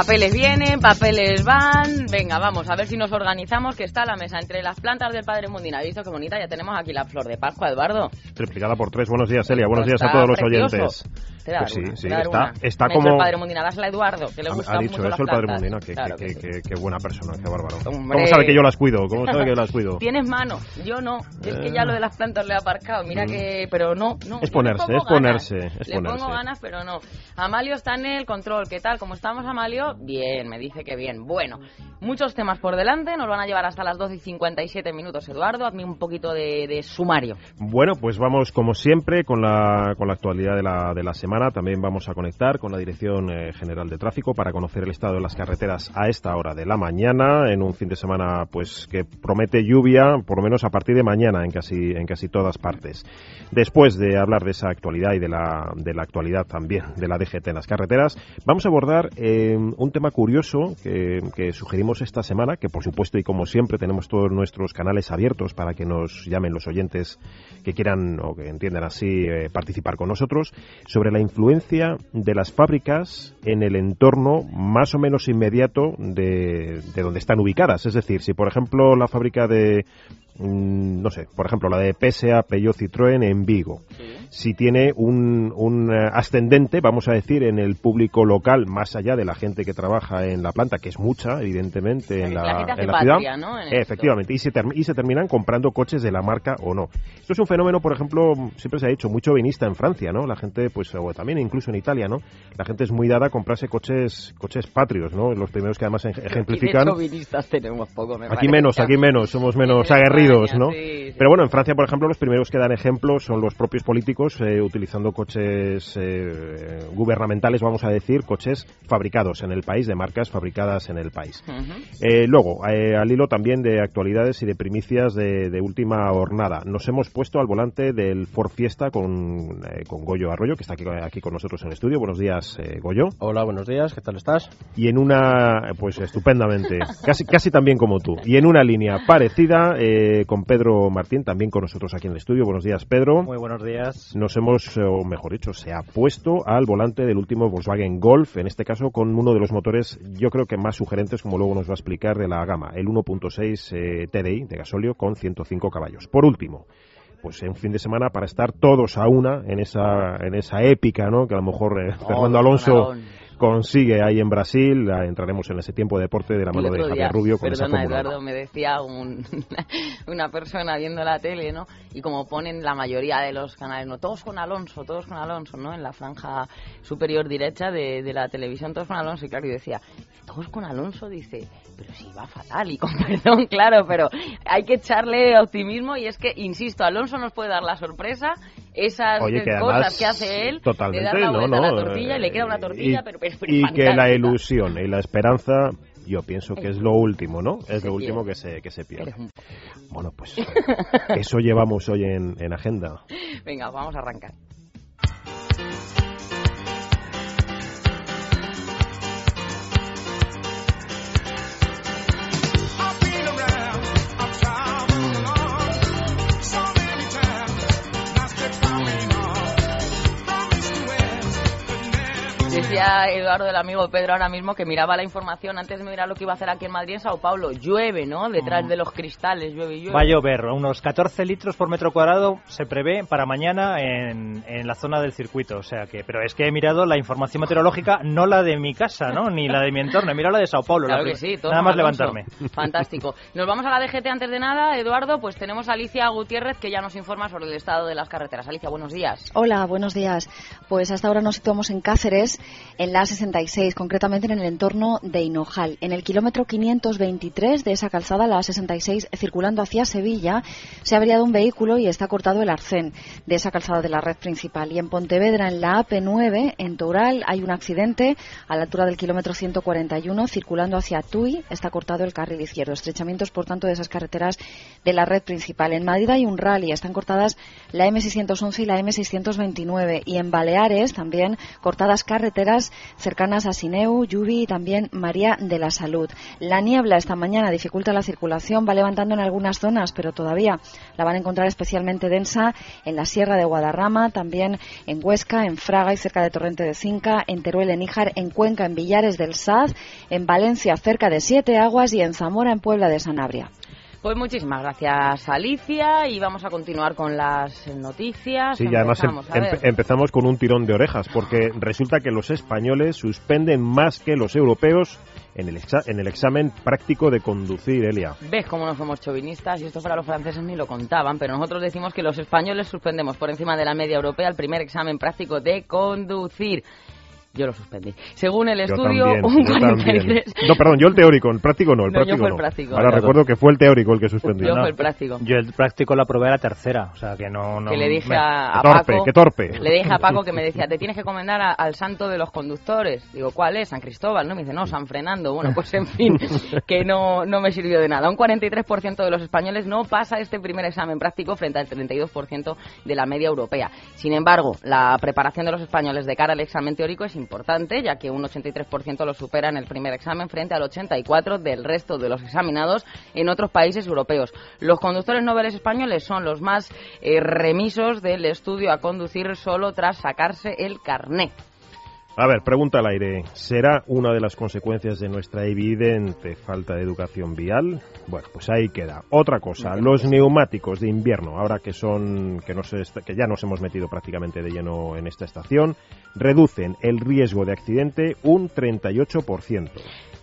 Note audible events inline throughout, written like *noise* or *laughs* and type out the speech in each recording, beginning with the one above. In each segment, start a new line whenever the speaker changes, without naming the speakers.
Papeles vienen, papeles van. Venga, vamos, a ver si nos organizamos, que está la mesa entre las plantas del Padre Mundina. ¿Ha visto qué bonita? Ya tenemos aquí la flor de Pascua, Eduardo.
Triplicada por tres. Buenos días, Celia. Buenos días a todos los oyentes.
Te da
Pues sí,
te da
está, está
Me ha dicho
como...
el Padre Mundina, dásela a Eduardo, que le
Ha-
gusta
ha dicho
mucho las
eso el Padre
plantas.
Mundina, que,
Claro
que,
que sí.
que buena persona, qué bárbaro.
Hombre.
¿Cómo sabe que yo las cuido? ¿Cómo sabe que yo las cuido? *laughs*
Tienes mano, yo no. Yo es que ya lo de las plantas le he aparcado. Mira que. Pero no, no.
Mm. Es
le
ponerse, es ponerse, es
le
ponerse.
pongo ganas, pero no. Amalio está en el control. ¿Qué tal? ¿Cómo estamos, Amalio? Bien, me dice que bien. Bueno, muchos temas por delante. Nos van a llevar hasta las 12 y 57 minutos, Eduardo. Hazme un poquito de, de sumario.
Bueno, pues vamos como siempre con la, con la actualidad de la, de la semana. También vamos a conectar con la Dirección eh, General de Tráfico para conocer el estado de las carreteras a esta hora de la mañana, en un fin de semana pues que promete lluvia, por lo menos a partir de mañana en casi, en casi todas partes. Después de hablar de esa actualidad y de la, de la actualidad también de la DGT en las carreteras, vamos a abordar eh, un tema curioso que, que sugerimos esta semana, que por supuesto y como siempre tenemos todos nuestros canales abiertos para que nos llamen los oyentes que quieran o que entiendan así eh, participar con nosotros, sobre la influencia de las fábricas en el entorno más o menos inmediato de, de donde están ubicadas. Es decir, si por ejemplo la fábrica de mm, no sé, por ejemplo, la de PSA, Peugeot, Citroën en Vigo. Si tiene un, un eh, ascendente, vamos a decir, en el público local, más allá de la gente que trabaja en la planta, que es mucha, evidentemente, en
La
la,
gente hace
en la
patria,
ciudad.
¿no? En esto.
Efectivamente, y se, term- y se terminan comprando coches de la marca o no. Esto es un fenómeno, por ejemplo, siempre se ha dicho, muy chauvinista en Francia, ¿no? La gente, pues, o también incluso en Italia, ¿no? La gente es muy dada a comprarse coches, coches patrios, ¿no? Los primeros que además ej- ejemplifican.
Chauvinistas tenemos poco, me
Aquí menos, aquí menos, somos menos
En
aguerridos,
España,
¿no?
sí, sí.
Pero bueno, en Francia, por ejemplo, los primeros que dan ejemplo son los propios políticos eh, utilizando coches eh, gubernamentales, vamos a decir, coches fabricados en el país, de marcas fabricadas en el país. Eh, luego, eh, al hilo también de actualidades y de primicias de, de última jornada, nos hemos puesto al volante del Ford Fiesta con, eh, con Goyo Arroyo, que está aquí, aquí con nosotros en el estudio. Buenos días, eh, Goyo.
Hola, buenos días, ¿qué tal estás?
Y en una, pues estupendamente, *laughs* casi, casi tan bien como tú. Y en una línea parecida eh, con Pedro Martín, también con nosotros aquí en el estudio. Buenos días, Pedro.
Muy buenos días.
Nos hemos, eh, o mejor dicho, se ha puesto al volante del último Volkswagen Golf, en este caso con uno de los motores, yo creo que más sugerentes, como luego nos va a explicar, de la gama, el 1.6 eh, TDI de gasóleo con 105 caballos. Por último, pues en un fin de semana para estar todos a una en esa, en esa épica, ¿no? Que a lo mejor eh, Fernando Alonso. Consigue ahí en Brasil. Entraremos en ese tiempo de deporte de la mano de Javier Rubio con esa
perdona
Fórmula
Eduardo, me decía un- *laughs* una persona viendo la tele, ¿no? Y como ponen la mayoría de los canales, ¿no? Todos con Alonso, todos con Alonso, ¿no? En la franja superior derecha de, de la televisión, todos con Alonso. Y claro, yo decía, todos con Alonso, dice, pero si va fatal, y con *laughs* perdón, claro, pero hay que echarle optimismo y es que, insisto, Alonso nos puede dar la sorpresa, esas
Oye, que
cosas que hace él,
totalmente,
dar la
no,
vuelta a la
no,
tortilla y le queda una tortilla,
y-
pero, pero, pero
y que la ilusión y la esperanza yo pienso que es lo último, ¿no? Es lo último
pierde.
que se, que se pierde.
Un-
Bueno, pues *laughs* eso llevamos hoy en, en agenda.
Venga, vamos a arrancar. Decía Eduardo, el amigo Pedro, ahora mismo que miraba la información antes de mirar lo que iba a hacer aquí en Madrid, en Sao Paulo. Llueve, ¿no? Detrás de los cristales, llueve y llueve.
Va a llover, unos 14 litros por metro cuadrado se prevé para mañana en, en la zona del circuito. O sea que, pero es que he mirado la información meteorológica, no la de mi casa, ¿no? Ni la de mi entorno, he mirado la de Sao Paulo.
Claro
la
que
pri-
sí, todo
Nada más
Alonso.
levantarme.
Fantástico. Nos vamos a la DGT antes de nada, Eduardo, pues tenemos a Alicia Gutiérrez que ya nos informa sobre el estado de las carreteras. Alicia, buenos días.
Hola, buenos días. Pues hasta ahora nos situamos en Cáceres, en la A66, concretamente en el entorno de Hinojal. En el kilómetro 523 de esa calzada, la A66, circulando hacia Sevilla, se ha averiado un vehículo y está cortado el arcén de esa calzada de la red principal. Y en Pontevedra, en la AP9, en Toural, hay un accidente a la altura del kilómetro 141, circulando hacia Tui, está cortado el carril izquierdo. Estrechamientos, por tanto, de esas carreteras de la red principal. En Madrid hay un rally, están cortadas la M611 y la M629. Y en Baleares también cortadas carreteras cercanas a Sineu, Lluvi y también María de la Salud. La niebla esta mañana dificulta la circulación, va levantando en algunas zonas, pero todavía la van a encontrar especialmente densa en la Sierra de Guadarrama, también en Huesca, en Fraga y cerca de Torrente de Cinca, en Teruel, en Níjar, en Cuenca, en Villares del Saz, en Valencia cerca de Siete Aguas y en Zamora, en Puebla de Sanabria.
Pues muchísimas gracias, Alicia, y vamos a continuar con las noticias.
Sí, ya además em-
Empezamos,
empe- empezamos con un tirón de orejas, porque resulta que los españoles suspenden más que los europeos en el, exa- en el examen práctico de conducir, Elia.
Ves cómo no somos chauvinistas y esto para los franceses ni lo contaban, pero nosotros decimos que los españoles suspendemos por encima de la media europea el primer examen práctico de conducir. Yo lo suspendí. Según el
Yo
estudio,
también,
un
yo también.
43...
No, perdón, yo el teórico, el práctico no, el
No, yo
práctico
fue el
no.
práctico.
Ahora
Claro.
recuerdo que fue el teórico el que suspendió.
Yo
No.
fue el práctico.
Yo el práctico lo aprobé a la tercera, o sea que no... no
que le dije
me-
a, a
Qué torpe,
Paco,
qué torpe.
le dije a Paco que me decía, te tienes que comendar a- al santo de los conductores. Digo, ¿cuál es? San Cristóbal, ¿no? Me dice, no, San Fernando. Bueno, pues en fin, *laughs* que no, no me sirvió de nada. Un 43% de los españoles no pasa este primer examen práctico frente al 32% de la media europea. Sin embargo, la preparación de los españoles de cara al examen teórico es importante, ya que un 83% lo supera en el primer examen frente al 84% del resto de los examinados en otros países europeos. Los conductores noveles españoles son los más eh, remisos del estudio a conducir solo tras sacarse el carné.
A ver, pregunta al aire. ¿Será una de las consecuencias de nuestra evidente falta de educación vial? Bueno, pues ahí queda. Otra cosa, los neumáticos de invierno, ahora que son que, nos que ya nos hemos metido prácticamente de lleno en esta estación, reducen el riesgo de accidente un 38%.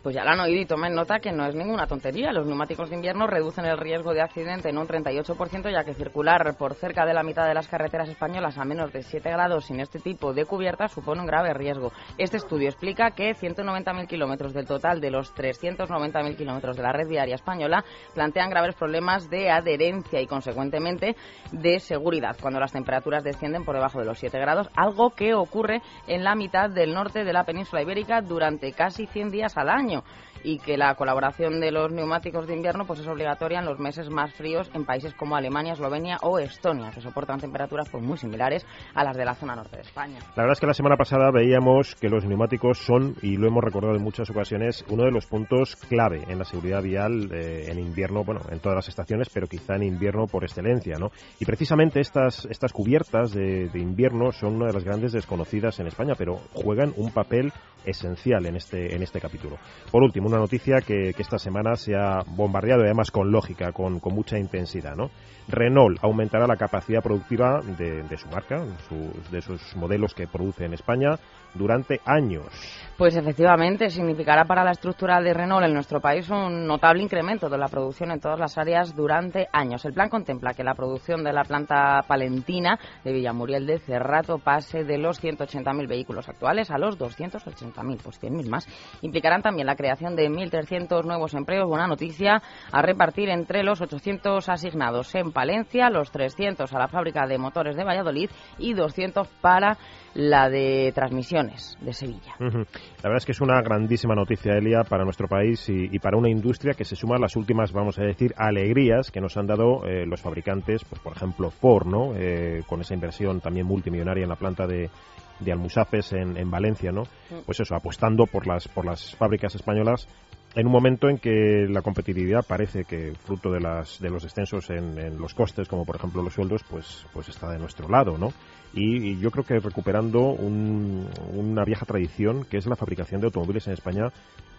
Pues ya lo han oído y tomen nota que no es ninguna tontería. Los neumáticos de invierno reducen el riesgo de accidente en un 38%, ya que circular por cerca de la mitad de las carreteras españolas a menos de 7 grados sin este tipo de cubierta supone un grave riesgo. Este estudio explica que 190.000 kilómetros del total de los 390.000 kilómetros de la red viaria española plantean graves problemas de adherencia y, consecuentemente, de seguridad cuando las temperaturas descienden por debajo de los 7 grados, algo que ocurre en la mitad del norte de la península ibérica durante casi 100 días al año año y que la colaboración de los neumáticos de invierno pues es obligatoria en los meses más fríos en países como Alemania, Eslovenia o Estonia, que soportan temperaturas pues muy similares a las de la zona norte de España.
La verdad es que la semana pasada veíamos que los neumáticos son, y lo hemos recordado en muchas ocasiones, uno de los puntos clave en la seguridad vial eh, en invierno, bueno, en todas las estaciones, pero quizá en invierno por excelencia, ¿no? Y precisamente estas, estas cubiertas de, invierno son una de las grandes desconocidas en España, pero juegan un papel esencial en este, en este capítulo. Por último, noticia que, que esta semana se ha bombardeado, además con lógica, con, con mucha intensidad, ¿no? Renault aumentará la capacidad productiva de, de su marca, su- de sus modelos que produce en España, durante años.
Pues efectivamente significará para la estructura de Renault en nuestro país un notable incremento de la producción en todas las áreas durante años. El plan contempla que la producción de la planta palentina de Villamuriel de Cerrato pase de los 180.000 vehículos actuales a los 280.000, pues 100.000 más. Implicarán también la creación de 1.300 nuevos empleos, buena noticia, a repartir entre los 800 asignados en Palencia, los 300 a la fábrica de motores de Valladolid y 200 para la de de Sevilla.
La verdad es que es una grandísima noticia, Elia, para nuestro país y, y para una industria que se suma a las últimas, vamos a decir, alegrías que nos han dado eh, los fabricantes, pues por ejemplo Ford, ¿no? Eh, con esa inversión también multimillonaria en la planta de, de Almusafes en, en Valencia, ¿no? Pues eso, apostando por las, por las fábricas españolas en un momento en que la competitividad parece que fruto de las de los descensos en, en los costes como por ejemplo los sueldos pues pues está de nuestro lado no y, yo creo que recuperando un- una vieja tradición que es la fabricación de automóviles en España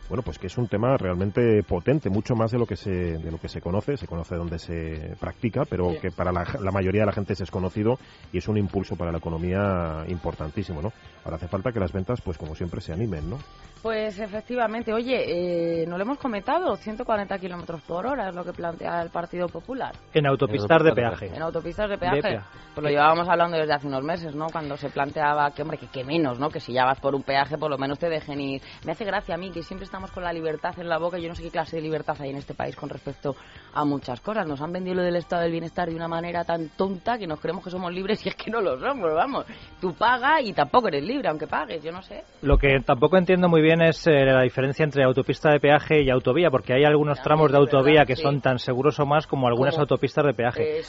bueno, pues que es un tema realmente potente, mucho más de lo que se, de lo que se conoce, se conoce donde se practica, pero que para la, la, mayoría de la gente es desconocido y es un impulso para la economía importantísimo, ¿no? Ahora hace falta que las ventas, pues como siempre, se animen, ¿no?
Pues efectivamente, oye, eh, no lo hemos comentado, 140 kilómetros por hora es lo que plantea el Partido Popular.
En autopistas de peaje.
En autopistas de peaje. Pues lo llevábamos hablando desde hace unos meses, ¿no? Cuando se planteaba que, hombre, que, que menos, ¿no? Que si ya vas por un peaje, por lo menos te dejen ir. Me hace gracia a mí que siempre estamos con la libertad en la boca. Yo no sé qué clase de libertad hay en este país con respecto a muchas cosas. Nos han vendido lo del estado del bienestar de una manera tan tonta que nos creemos que somos libres *laughs* y es que no lo somos, vamos. Tú pagas y tampoco eres libre, aunque pagues, yo no sé.
Lo que tampoco entiendo muy bien es eh, la diferencia entre autopista de peaje y autovía, porque hay algunos tramos de autovía que son tan seguros o más como algunas autopistas de peaje.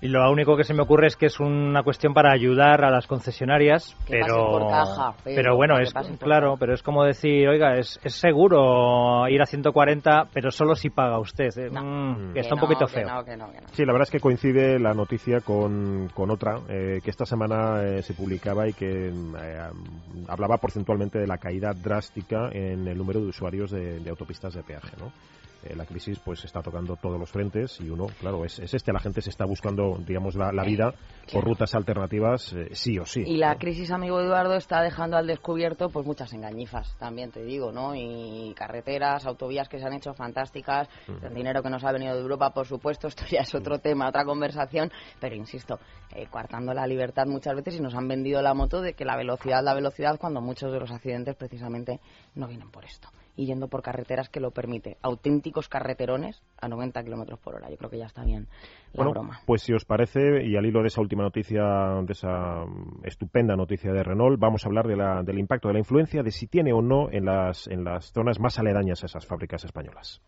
Y lo único que se me ocurre es que es una cuestión para ayudar a las concesionarias, pero, pero, bueno, es claro, pero es como decir, oiga, es, es seguro ir a 140, pero solo si paga usted. ¿eh? Mm, está un poquito feo.
sí, la verdad es que coincide la noticia con, con otra eh, que esta semana eh, se publicaba y que hablaba porcentualmente de la caída drástica en el número de usuarios de, de autopistas de peaje, ¿no? Eh, la crisis pues está tocando todos los frentes y uno, claro, es, es este, la gente se está buscando, digamos, la, la vida por rutas alternativas eh, sí o sí.
Y la crisis, amigo Eduardo, está dejando al descubierto pues muchas engañifas, también te digo, ¿no? Y carreteras, autovías que se han hecho fantásticas, el dinero que nos ha venido de Europa, por supuesto, esto ya es otro tema, otra conversación, pero insisto, eh, coartando la libertad muchas veces y nos han vendido la moto de que la velocidad, la velocidad, cuando muchos de los accidentes precisamente no vienen por esto y yendo por carreteras que lo permite. Auténticos carreterones a 90 kilómetros por hora. Yo creo que ya está bien la
bueno,
broma.
Pues si os parece, y al hilo de esa última noticia, de esa estupenda noticia de Renault, vamos a hablar de la, del impacto, de la influencia, de si tiene o no en las, en las zonas más aledañas a esas fábricas españolas.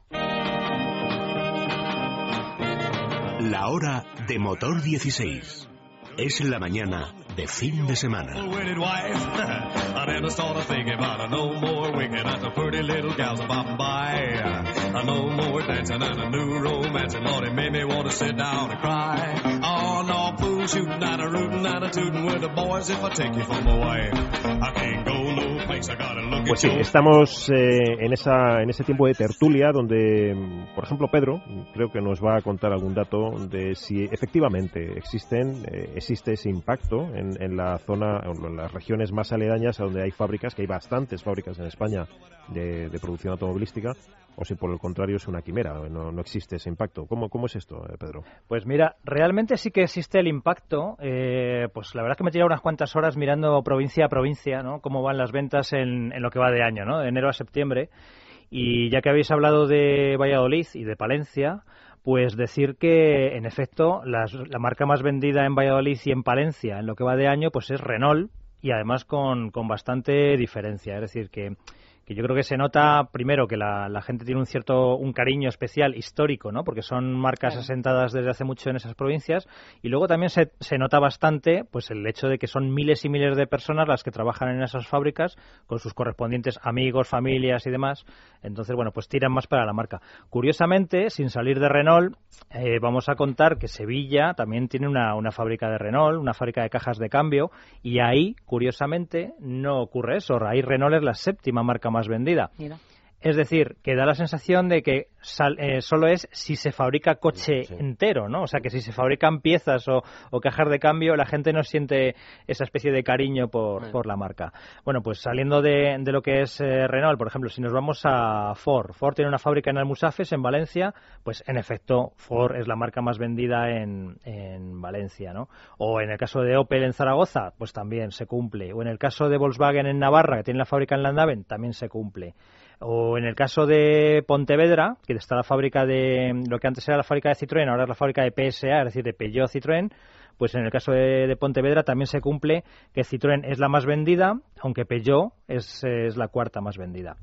La hora de motor 16. Es la mañana de fin de semana. *laughs*
Fool shooting and a rooting and a tooting with the boys if I take you from away. I can't go no place, I gotta look Pues sí, estamos eh, en, esa, en ese tiempo de tertulia donde, por ejemplo, Pedro creo que nos va a contar algún dato de si efectivamente existen, eh, existe ese impacto en, en la zona, en las regiones más aledañas a donde hay fábricas, que hay bastantes fábricas en España de, de producción automovilística, o si por el contrario es una quimera, no, no existe ese impacto. ¿Cómo, cómo es esto, eh, Pedro?
Pues mira, realmente sí que existe el impacto. Eh, pues la verdad es que me he tirado unas cuantas horas mirando provincia a provincia, ¿no? Cómo van las ventas en, en lo que va de año, ¿no? De enero a septiembre. Y ya que habéis hablado de Valladolid y de Palencia, pues decir que, en efecto, las, la marca más vendida en Valladolid y en Palencia en lo que va de año, pues es Renault y además con, con bastante diferencia. Es decir, que que yo creo que se nota primero que la, la, gente tiene un cierto un cariño especial histórico, ¿no? Porque son marcas claro. asentadas desde hace mucho en esas provincias y luego también se, se, nota bastante pues el hecho de que son miles y miles de personas las que trabajan en esas fábricas con sus correspondientes amigos, familias y demás. Entonces, bueno, pues tiran más para la marca. Curiosamente, sin salir de Renault, eh, vamos a contar que Sevilla también tiene una, una fábrica de Renault, una fábrica de cajas de cambio y ahí, curiosamente, no ocurre eso. Ahí Renault es la séptima marca más más vendida.
Mira.
Es decir, que da la sensación de que sal, eh, solo es si se fabrica coche sí. entero, ¿no? O sea, que si se fabrican piezas o, o, cajas de cambio, la gente no siente esa especie de cariño por, por la marca. Bueno, pues saliendo de, de lo que es eh, Renault, por ejemplo, si nos vamos a Ford. Ford tiene una fábrica en Almusafes, en Valencia, pues en efecto, Ford es la marca más vendida en, en Valencia, ¿no? O en el caso de Opel en Zaragoza, pues también se cumple. O en el caso de Volkswagen en Navarra, que tiene la fábrica en Landaven, también se cumple. O en el caso de Pontevedra, que está la fábrica de lo que antes era la fábrica de Citroën, ahora es la fábrica de PSA, es decir, de Peugeot Citroën, pues en el caso de, Pontevedra también se cumple que Citroën es la más vendida, aunque Peugeot es, es la cuarta más vendida.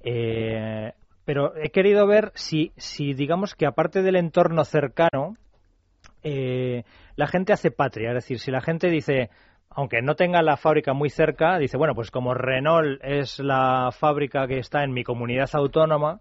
Eh, pero he querido ver si, si, digamos que aparte del entorno cercano, eh, la gente hace patria, es decir, si la gente dice, aunque no tenga la fábrica muy cerca, dice, bueno, pues como Renault es la fábrica que está en mi comunidad autónoma,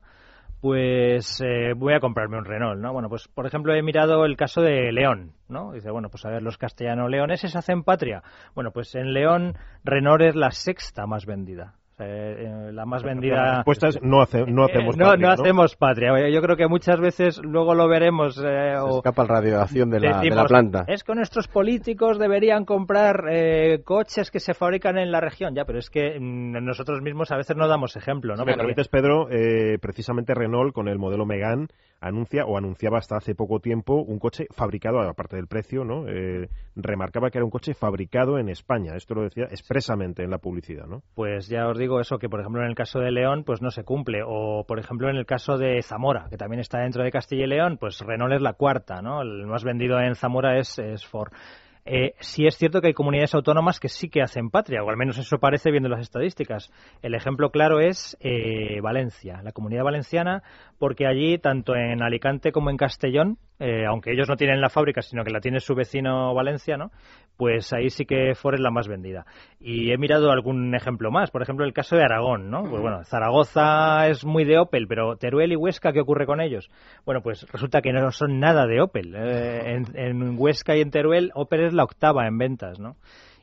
pues eh, voy a comprarme un Renault, ¿no? Bueno, pues por ejemplo he mirado el caso de León, ¿no? Dice, bueno, pues a ver, los castellano-leoneses hacen patria. Bueno, pues en León Renault es la sexta más vendida. Eh, la más vendida. La
respuesta es no, hace, no hacemos
patria. No, no, hacemos patria. Yo creo que muchas veces luego lo veremos.
Eh, o escapa la radiación de la, de la, planta.
Es que nuestros políticos deberían comprar eh, coches que se fabrican en la región. Ya, pero es que mm, nosotros mismos a veces no damos ejemplo. ¿no?
me permites, Pedro, eh, precisamente Renault con el modelo Megane anuncia o anunciaba hasta hace poco tiempo un coche fabricado, aparte del precio, ¿no? Eh, remarcaba que era un coche fabricado en España. Esto lo decía expresamente en la publicidad, ¿no?
Pues ya os digo eso, que por ejemplo en el caso de León, pues no se cumple. O por ejemplo en el caso de Zamora, que también está dentro de Castilla y León, pues Renault es la cuarta, ¿no? El más vendido en Zamora es, es Ford. Eh, sí es cierto que hay comunidades autónomas que sí que hacen patria, o al menos eso parece viendo las estadísticas. El ejemplo claro es eh, Valencia, la comunidad valenciana, porque allí, tanto en Alicante como en Castellón, eh, aunque ellos no tienen la fábrica, sino que la tiene su vecino valenciano, pues ahí sí que Ford es la más vendida. Y he mirado algún ejemplo más, por ejemplo el caso de Aragón, ¿no? Pues bueno, Zaragoza es muy de Opel, pero Teruel y Huesca, ¿qué ocurre con ellos? Bueno, pues resulta que no son nada de Opel. en, en Huesca y en Teruel, Opel es la octava en ventas, ¿no?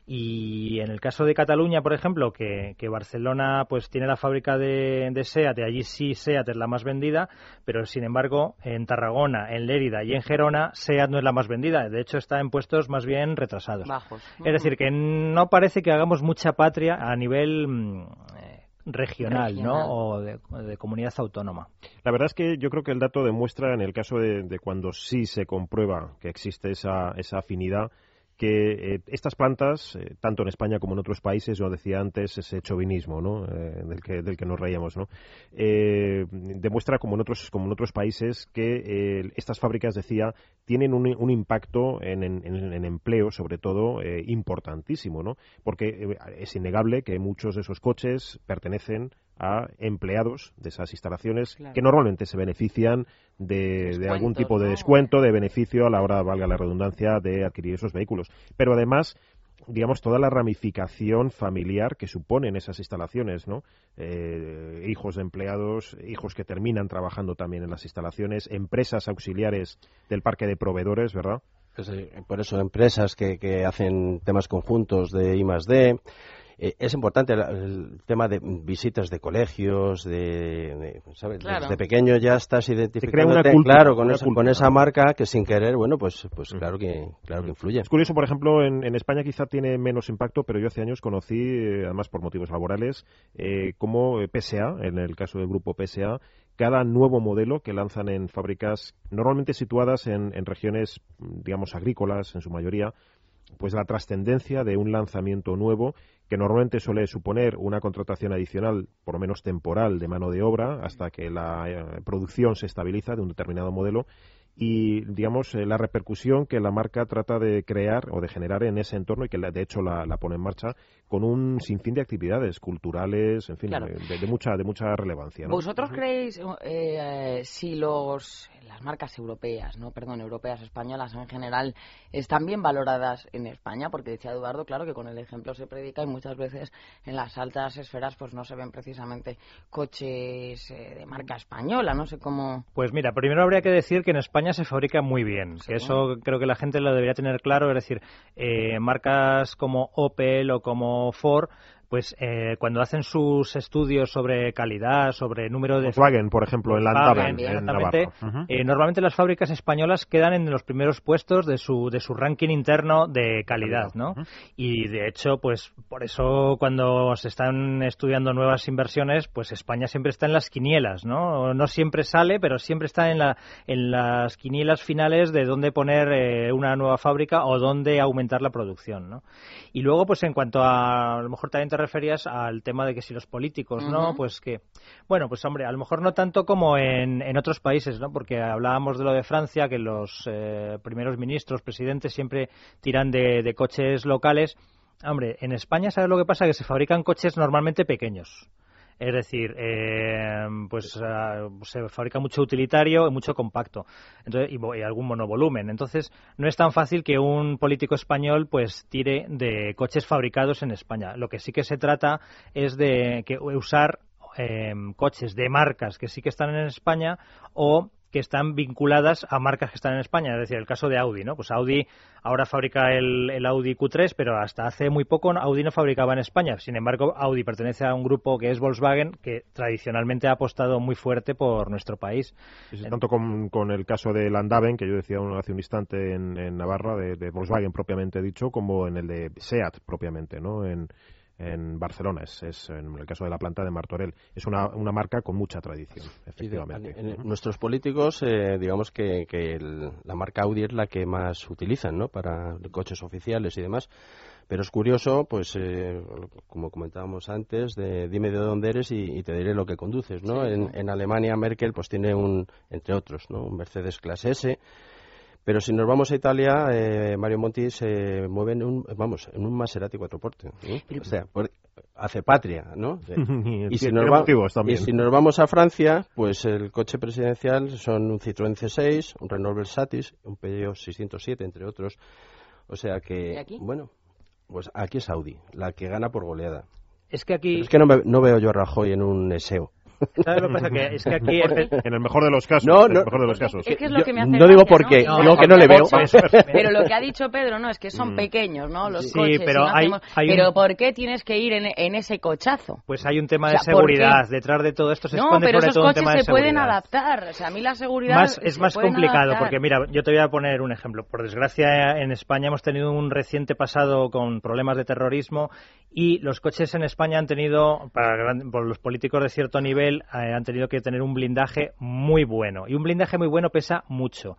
Y en el caso de Cataluña, por ejemplo, que, Barcelona pues tiene la fábrica de, de, SEAT, y allí sí SEAT es la más vendida, pero sin embargo en Tarragona, en Lérida y en Gerona SEAT no es la más vendida. De hecho está en puestos más bien retrasados.
Bajos.
Es decir, que no parece que hagamos mucha patria a nivel mm, eh, regional, ¿no? O de, comunidad autónoma.
La verdad es que yo creo que el dato demuestra, en el caso de, de cuando sí se comprueba que existe esa, esa afinidad, que eh, estas plantas, eh, tanto en España como en otros países, yo decía antes, ese chauvinismo ¿no? Eh, del, que, del que nos reíamos, ¿no? demuestra, como en otros, como en otros países, que estas fábricas, decía, tienen un, un impacto en, en, empleo, sobre todo, importantísimo, ¿no? porque es innegable que muchos de esos coches pertenecen a empleados de esas instalaciones que normalmente se benefician de, algún tipo de descuento, de beneficio a la hora, valga la redundancia, de adquirir esos vehículos. Pero además, digamos, toda la ramificación familiar que suponen esas instalaciones, ¿no? Eh, hijos de empleados, hijos que terminan trabajando también en las instalaciones, empresas auxiliares del parque de proveedores, ¿verdad?
Pues, eh, por eso, empresas que, que hacen temas conjuntos de I más D, eh, es importante el, tema de visitas de colegios, de, ¿sabes? Desde pequeño ya estás identificándote, claro, con, esa, con esa marca que sin querer, bueno, pues, pues mm. claro que, claro que influye.
Es curioso, por ejemplo, en, España quizá tiene menos impacto, pero yo hace años conocí, eh, además por motivos laborales, eh, como PSA, en el caso del grupo PSA, cada nuevo modelo que lanzan en fábricas normalmente situadas en, en regiones, digamos, agrícolas en su mayoría, pues la trascendencia de un lanzamiento nuevo que normalmente suele suponer una contratación adicional, por lo menos temporal, de mano de obra hasta que la eh, producción se estabiliza de un determinado modelo y, digamos, eh, la repercusión que la marca trata de crear o de generar en ese entorno y que, de hecho, la, pone en marcha con un sinfín de actividades culturales, en fin, de, mucha de mucha relevancia.
¿Vosotros creéis eh, si los las marcas europeas, no, perdón, europeas, españolas en general, están bien valoradas en España? Porque decía Eduardo, claro, que con el ejemplo se predica y muchas veces en las altas esferas pues no se ven precisamente coches eh, de marca española, no sé cómo...
Pues mira, primero habría que decir que en España se fabrica muy bien, que eso creo que la gente lo debería tener claro, es decir, eh, marcas como Opel o como Ford pues eh, cuando hacen sus estudios sobre calidad, sobre número de...
Volkswagen, por ejemplo, en la
eh, normalmente las fábricas españolas quedan en los primeros puestos de su, de su ranking interno de calidad, ¿no? Y de hecho, pues por eso cuando se están estudiando nuevas inversiones, pues España siempre está en las quinielas, ¿no? No siempre sale, pero siempre está en, la, en las quinielas finales de dónde poner eh, una nueva fábrica o dónde aumentar la producción, ¿no? Y luego, pues en cuanto a, a lo mejor también te referías al tema de que si los políticos, ¿no? Pues que, bueno, pues hombre, a lo mejor no tanto como en, en otros países, ¿no? Porque hablábamos de lo de Francia, que los eh, primeros ministros, presidentes siempre tiran de, de coches locales. Hombre, en España, ¿sabes lo que pasa? Que se fabrican coches normalmente pequeños. Es decir, eh, pues ah, se fabrica mucho utilitario y mucho compacto entonces, y, algún monovolumen. Entonces, no es tan fácil que un político español pues tire de coches fabricados en España. Lo que sí que se trata es de que usar eh, coches de marcas que sí que están en España o que están vinculadas a marcas que están en España, es decir, el caso de Audi, ¿no? Pues Audi ahora fabrica el, Audi Q3, pero hasta hace muy poco Audi no fabricaba en España. Sin embargo, Audi pertenece a un grupo que es Volkswagen, que tradicionalmente ha apostado muy fuerte por nuestro país.
tanto con, el caso de Landaven, que yo decía hace un instante en, Navarra, de, Volkswagen propiamente dicho, como en el de SEAT propiamente, ¿no? En, en Barcelona, es, es, en el caso de la planta de Martorell. Es una, una marca con mucha tradición, efectivamente.
Nuestros políticos, eh, digamos que, que la marca Audi es la que más utilizan ¿no? para coches oficiales y demás. Pero es curioso, pues, eh, como comentábamos antes, de dime de dónde eres y, te diré lo que conduces, ¿no? En, en, Alemania, Merkel, pues tiene un, entre otros, ¿no? Un Mercedes Clase S, pero si nos vamos a Italia, eh, Mario Monti se mueve en un, vamos, en un Maserati cuatroporte. O sea, hace patria, ¿no? *laughs*
y, si nos
y, si nos vamos a Francia, pues el coche presidencial son un Citroën C6, un Renault Versatis, un Peugeot 607, entre otros. O sea que, bueno, pues aquí es Audi, la que gana por goleada.
Es que aquí...
es que no, no veo yo a Rajoy en un SEO.
¿Sabes lo que pasa? Que es que aquí...
En el mejor de los casos. No, no, mejor de los casos.
Es que es lo que me hace
no digo porque, ¿no? digo que no le veo.
Pero lo que ha dicho Pedro, ¿no? Es que son mm. pequeños, ¿no? Los
sí,
coches.
pero hay,
Pero ¿por qué tienes que ir en, en, ese cochazo?
Pues hay un tema de seguridad. Detrás de todo esto se
no,
esconde
pero
sobre
esos
todo un tema
de
se pueden
adaptar. O sea, a mí la seguridad
más, Es más complicado, porque mira, yo te voy a poner un ejemplo. Por desgracia, en España hemos tenido un reciente pasado con problemas de terrorismo y los coches en España han tenido, para por los políticos de cierto nivel, eh, han tenido que tener un blindaje muy bueno. Y un blindaje muy bueno pesa mucho.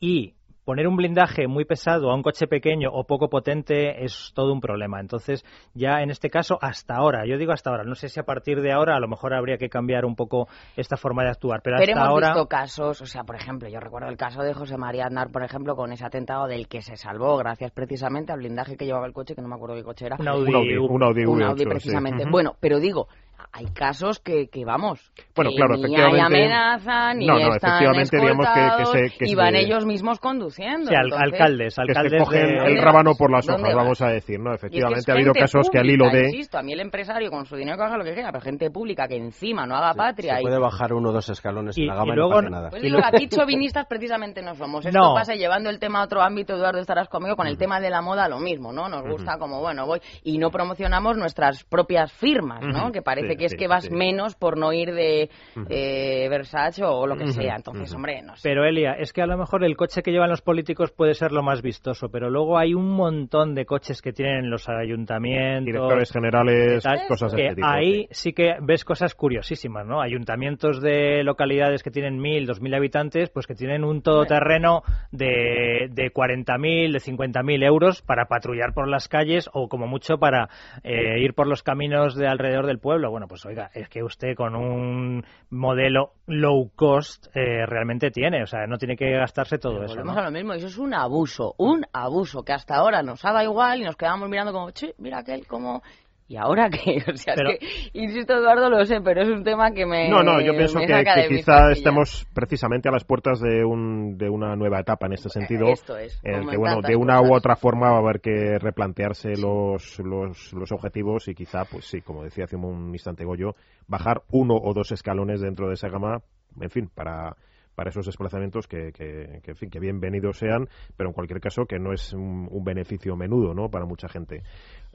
Y poner un blindaje muy pesado a un coche pequeño o poco potente es todo un problema. Entonces, ya en este caso, hasta ahora, yo digo hasta ahora, no sé si a partir de ahora a lo mejor habría que cambiar un poco esta forma de actuar, pero, hasta
hemos
ahora...
visto casos, o sea, por ejemplo, yo recuerdo el caso de José María Aznar, por ejemplo, con ese atentado del que se salvó gracias precisamente al blindaje que llevaba el coche, que no me acuerdo qué coche era.
Un Audi,
un Audi,
un Audi, precisamente. Bueno, pero digo, hay casos que, que vamos,
bueno, claro,
ni
efectivamente,
hay amenaza, ni
no,
no,
están efectivamente, digamos que,
que, se, y van ellos mismos conduciendo.
Sí, alcaldes, alcaldes
que se cogen el rábano por las hojas, vamos a decir, ¿no? Efectivamente, ha habido casos que al hilo de...
Insisto, a mí el empresario con su dinero que haga lo que quiera, pero gente pública que encima no haga patria...
Se puede bajar uno o dos escalones
y,
en la gama
y luego,
no nada.
Pues y aquí *laughs* chauvinistas precisamente no somos. Esto pasa llevando el tema a otro ámbito, Eduardo, estarás conmigo, con el tema de la moda lo mismo, ¿no? Nos gusta como, bueno, voy... Y no promocionamos nuestras propias firmas, ¿no? Que parece que es que vas menos por no ir de eh, Versace o lo que sea. Entonces, hombre, no sé.
Pero Elia, es que a lo mejor el coche que llevan los políticos puede ser lo más vistoso, pero luego hay un montón de coches que tienen los ayuntamientos.
Directores generales, cosas de
este Ahí sí que ves cosas curiosísimas, ¿no? Ayuntamientos de localidades que tienen mil, dos mil habitantes, pues que tienen un todoterreno de, de 40.000, de 50.000 euros para patrullar por las calles o como mucho para eh, ir por los caminos de alrededor del pueblo. Bueno, pues oiga, es que usted con un modelo low cost eh, realmente tiene. O sea, no tiene que gastarse todo eso.
Volvemos a lo mismo, eso es un abuso, un abuso que hasta ahora nos ha dado igual y nos quedamos mirando como, mira aquel como ¿Y ahora qué? *laughs* O sea, que, insisto, Eduardo, lo sé, pero es un tema que me.
No, no, yo pienso que, quizá estemos precisamente a las puertas de, un, de una nueva etapa en este sentido.
Esto es.
En que, bueno, de una u otra forma va a haber que replantearse los, los, los objetivos y quizá, pues sí, como decía hace un instante Goyo, bajar uno o dos escalones dentro de esa gama, en fin, para para esos desplazamientos que, que, en fin, que bienvenidos sean, pero en cualquier caso que no es un, beneficio menudo ¿no? para mucha gente.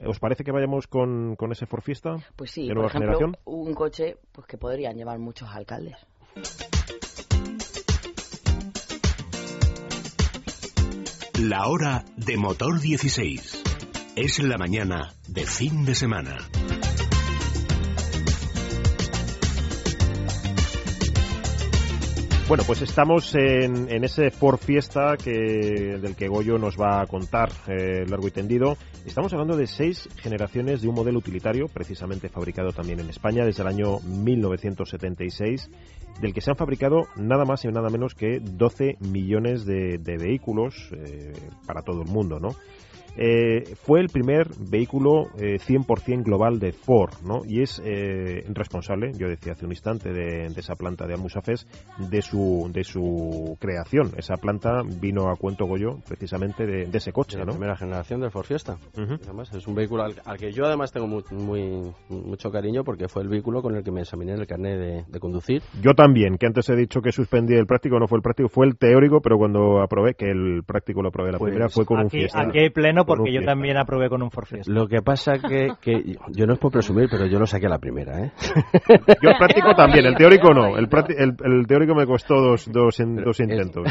¿Os parece que vayamos con, con ese Ford Fiesta
pues sí,
de
nueva
por ejemplo, generación?
un coche pues que podrían llevar muchos alcaldes.
La hora de motor 16. Es la mañana de fin de semana.
Bueno, pues estamos en, ese Ford Fiesta que, del que Goyo nos va a contar eh, largo y tendido. Estamos hablando de seis generaciones de un modelo utilitario, precisamente fabricado también en España desde el año 1976, del que se han fabricado nada más y nada menos que 12 millones de, vehículos eh, para todo el mundo, ¿no? Eh, fue el primer vehículo 100% eh, global de Ford, ¿no? Y es eh, responsable, yo decía hace un instante, de, esa planta de Almusafes, de su, de su creación. Esa planta vino a cuento Goyo precisamente de, ese coche,
la
¿no?
primera generación del Ford Fiesta. Además, es un vehículo al, que yo además tengo muy, mucho cariño porque fue el vehículo con el que me examiné el carnet de, conducir.
Yo también que antes he dicho que suspendí el práctico, no fue el práctico, fue el teórico, pero cuando aprobé, que el práctico lo aprobé la pues primera, fue con un fiesta.
Aquí hay pleno porque yo también aprobé con un Forfiesta.
Lo que pasa que, que yo no es por presumir, pero yo lo saqué a la primera, ¿eh?
Yo el práctico también, el teórico no. *laughs* El, el, teórico me costó dos, dos, dos intentos.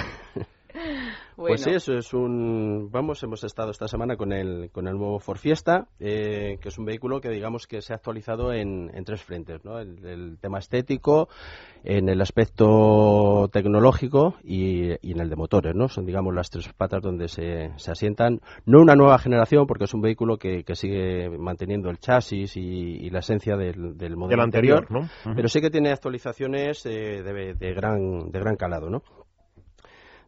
Pues sí, eso es un... Vamos, hemos estado esta semana con el, con el nuevo Ford Fiesta, eh, que es un vehículo que digamos que se ha actualizado en, en tres frentes, ¿no? El, tema estético, en el aspecto tecnológico y, en el de motores, ¿no? Son, digamos, las tres patas donde se, se asientan. No una nueva generación, porque es un vehículo que, que sigue manteniendo el chasis y, la esencia del, del modelo anterior, ¿no? pero sí que tiene actualizaciones eh, de, de, gran, de gran calado, ¿no?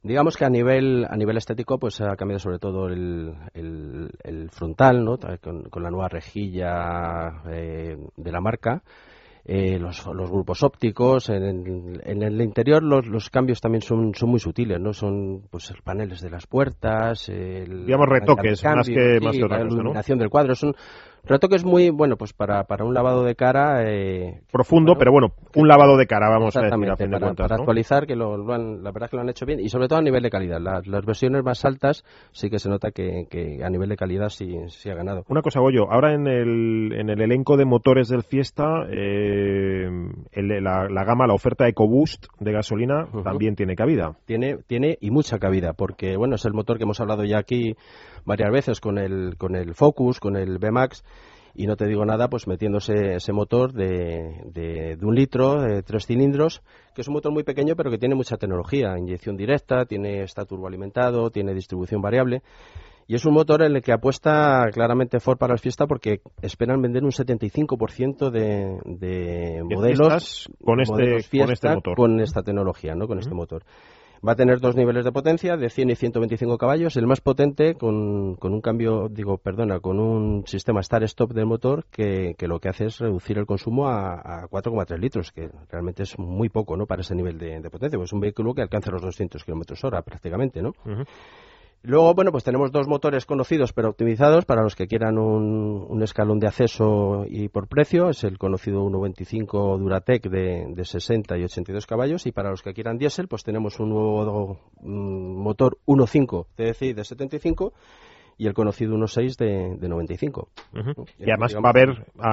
Digamos que a nivel a nivel estético pues ha cambiado sobre todo el, el, frontal, ¿no? Con, la nueva rejilla eh, de la marca. Eh, los, los, grupos ópticos, en, el interior los, los, cambios también son, son muy sutiles, ¿no? Son pues los paneles de las puertas, el,
digamos retoques más que más que
otra la iluminación del cuadro, son que es muy, bueno, pues para, para un lavado de cara...
Eh, Profundo, pero bueno, un lavado de cara, vamos a decir, a fin
para,
de
para actualizar, que lo, han, la verdad que lo han hecho bien, y sobre todo a nivel de calidad. Las, las versiones más altas sí que se nota que, que a nivel de calidad sí, sí, ha ganado.
Una cosa, Goyo, ahora en el, en el elenco de motores del Fiesta, eh, el, la, la, gama, la oferta EcoBoost de gasolina también tiene cabida.
Tiene, tiene y mucha cabida, porque bueno, es el motor que hemos hablado ya aquí varias veces con el, con el Focus, con el B-Max, y no te digo nada, pues metiéndose ese motor de, de, un litro, de tres cilindros, que es un motor muy pequeño pero que tiene mucha tecnología, inyección directa, tiene está turboalimentado, tiene distribución variable. Y es un motor en el que apuesta claramente Ford para la fiesta porque esperan vender un 75% de, de modelos
con este,
con
este motor.
Con esta tecnología, ¿no? Con este motor. Va a tener dos niveles de potencia, de 100 y 125 caballos. El más potente con, con un cambio, digo, perdona, con un sistema start-stop del motor que, que, lo que hace es reducir el consumo a, a 4,3 litros, que realmente es muy poco, ¿no? Para ese nivel de, potencia. Pues es un vehículo que alcanza los 200 kilómetros hora prácticamente, ¿no? Luego, bueno, pues tenemos dos motores conocidos pero optimizados para los que quieran un, escalón de acceso y por precio. Es el conocido 1.25 Duratec de, de, 60 y 82 caballos. Y para los que quieran diésel, pues tenemos un nuevo mm, motor 1.5 TDCi de 75 y el conocido 1.6 de, de 95.
Y además va a haber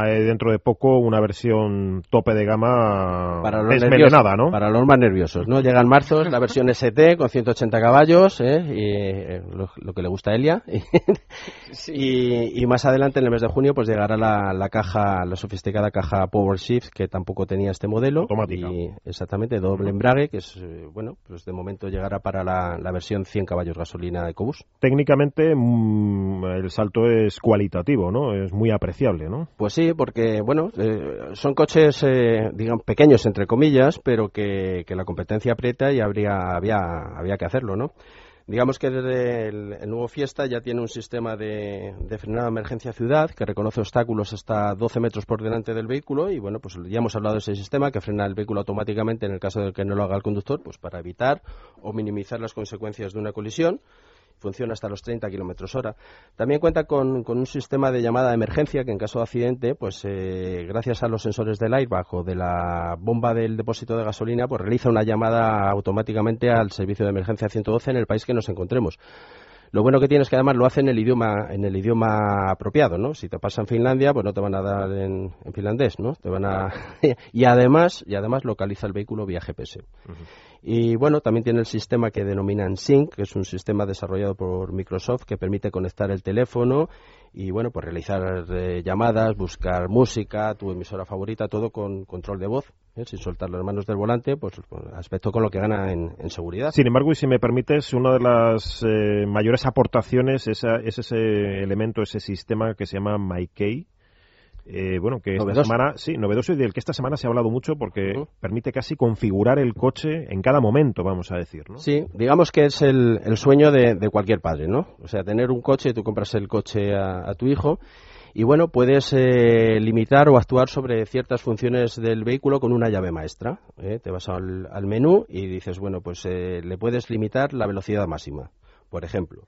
eh, dentro de poco una versión tope de gama
para los desmelenada, ¿no? Para los más nerviosos, ¿no? Llega en marzo la versión *laughs* ST con 180 caballos, ¿eh? y, eh, lo, que le gusta a Elia. *laughs* y, y, más adelante, en el mes de junio, pues llegará la, la caja, la sofisticada caja Power Shift, que tampoco tenía este modelo.
Automática.
Y, exactamente, doble embrague, que es, eh, bueno, pues de momento llegará para la, la versión 100 caballos gasolina EcoBoost.
Técnicamente, Mm, el salto es cualitativo, ¿no? Es muy apreciable, ¿no?
Pues sí, porque, bueno, eh, son coches, eh, pequeños, entre comillas, pero que, la competencia aprieta y habría, había, había que hacerlo, ¿no? Digamos que desde el, nuevo Fiesta ya tiene un sistema de, de, frenado de emergencia ciudad que reconoce obstáculos hasta 12 metros por delante del vehículo y bueno, pues ya hemos hablado de ese sistema que frena el vehículo automáticamente en el caso de que no lo haga el conductor, pues para evitar o minimizar las consecuencias de una colisión funciona hasta los 30 kilómetros hora. También cuenta con, un sistema de llamada de emergencia que en caso de accidente, pues eh, gracias a los sensores del airbag o de la bomba del depósito de gasolina, pues realiza una llamada automáticamente al servicio de emergencia 112 en el país que nos encontremos. Lo bueno que tienes que además lo hace en el idioma en el idioma apropiado, ¿no? Si te pasa en Finlandia, pues no te van a dar en, finlandés, ¿no? Te van a *laughs* y además y además localiza el vehículo vía GPS. Y bueno, también tiene el sistema que denominan Sync, que es un sistema desarrollado por Microsoft que permite conectar el teléfono y bueno, pues realizar eh, llamadas, buscar música, tu emisora favorita, todo con control de voz, ¿eh? sin soltar las manos del volante, pues, aspecto con lo que gana en, seguridad.
Sin embargo, y si me permites, una de las eh, mayores aportaciones es, es ese elemento, ese sistema que se llama MyKey, eh, bueno, que esta semana, sí, novedoso y del que esta semana se ha hablado mucho porque permite casi configurar el coche en cada momento, vamos a decir, ¿no?
Sí, digamos que es el, sueño de, cualquier padre, ¿no? O sea, tener un coche, tú compras el coche a, tu hijo y bueno, puedes eh, limitar o actuar sobre ciertas funciones del vehículo con una llave maestra. ¿eh? Te vas al, al, menú y dices, bueno, pues le puedes limitar la velocidad máxima, por ejemplo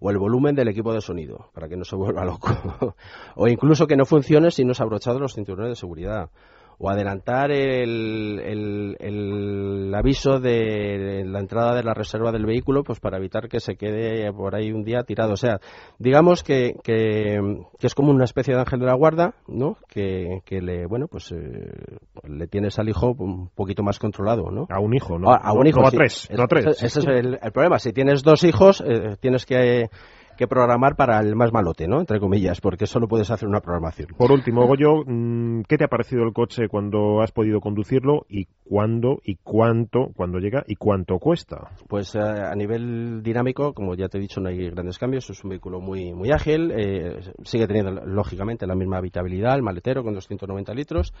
o el volumen del equipo de sonido, para que no se vuelva loco. *laughs* o incluso que no funcione si no se ha abrochado los cinturones de seguridad. o adelantar el, el, aviso de, la entrada de la reserva del vehículo pues para evitar que se quede por ahí un día tirado. O sea, digamos que, que, es como una especie de ángel de la guarda, ¿no? Que, que le, bueno, pues eh, le tienes al hijo un poquito más controlado, ¿no?
A un hijo, ¿no?
A, un hijo,
no a tres, no a tres.
Ese, es el, problema. Si tienes dos hijos, eh, tienes que que programar para el más malote, ¿no? Entre comillas, porque solo puedes hacer una programación.
Por último, Goyo, mm, ¿qué te ha parecido el coche cuando has podido conducirlo y cuándo y cuánto, cuando llega y cuánto cuesta?
Pues eh, a nivel dinámico, como ya te he dicho, no hay grandes cambios. Es un vehículo muy, muy ágil, eh, sigue teniendo lógicamente la misma habitabilidad, el maletero con 290 litros.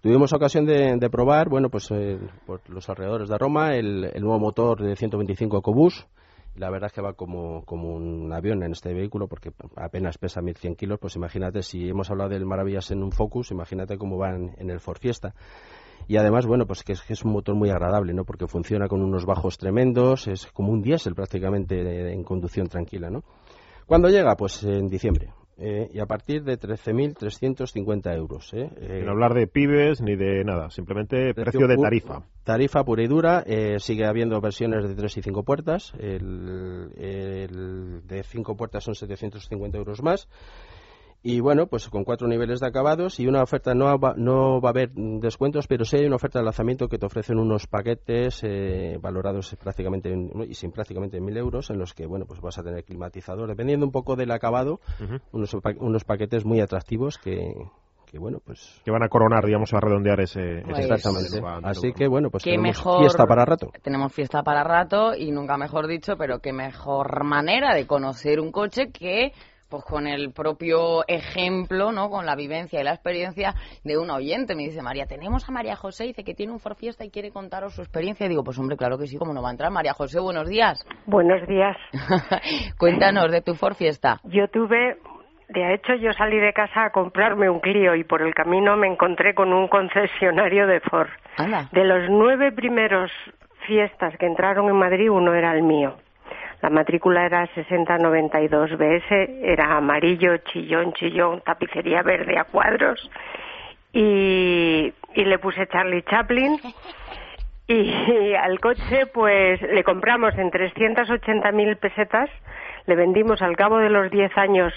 Tuvimos ocasión de, probar, bueno, pues eh, por los alrededores de Roma, el, nuevo motor de 125 EcoBoost, la verdad es que va como, como un avión en este vehículo porque apenas pesa 1.100 kilos, pues imagínate, si hemos hablado del Maravillas en un Focus, imagínate cómo va en, el Ford Fiesta. Y además, bueno, pues que es, que es, un motor muy agradable, ¿no? Porque funciona con unos bajos tremendos, es como un diésel prácticamente en conducción tranquila, ¿no? ¿Cuándo llega? Pues en diciembre. Eh, y a partir de 13.350 euros. ¿eh?
Eh, Sin hablar de pibes ni de nada, simplemente precio, de tarifa.
Tarifa pura y dura. sigue habiendo versiones de 3 y 5 puertas. El, el de 5 puertas son 750 euros más. Y bueno, pues con cuatro niveles de acabados y una oferta, no va, no va a haber descuentos, pero sí hay una oferta de lanzamiento que te ofrecen unos paquetes eh, valorados prácticamente y sin prácticamente mil euros, en los que bueno, pues vas a tener climatizador, dependiendo un poco del acabado, unos, unos paquetes muy atractivos que, que bueno pues
que van a coronar digamos a redondear ese,
pues exactamente. así que bueno pues tenemos fiesta para rato.
tenemos fiesta para rato y nunca mejor dicho pero qué mejor manera de conocer un coche que pues con el propio ejemplo, ¿no? Con la vivencia y la experiencia de un oyente. Me dice, María, tenemos a María José, dice que tiene un Ford Fiesta y quiere contaros su experiencia. Y digo, pues hombre, claro que sí, ¿cómo no va a entrar? María José, buenos días.
Buenos días. *laughs*
Cuéntanos de tu Ford Fiesta.
Yo tuve, de hecho, yo salí de casa a comprarme un Clio y por el camino me encontré con un concesionario de Ford. De los nueve primeros fiestas que entraron en Madrid, uno era el mío. La matrícula era 6092 BS, era amarillo, chillón, chillón, tapicería verde a cuadros. Y, le puse Charlie Chaplin. *laughs* Y, al coche, pues le compramos en 380.000 pesetas, le vendimos al cabo de los 10 años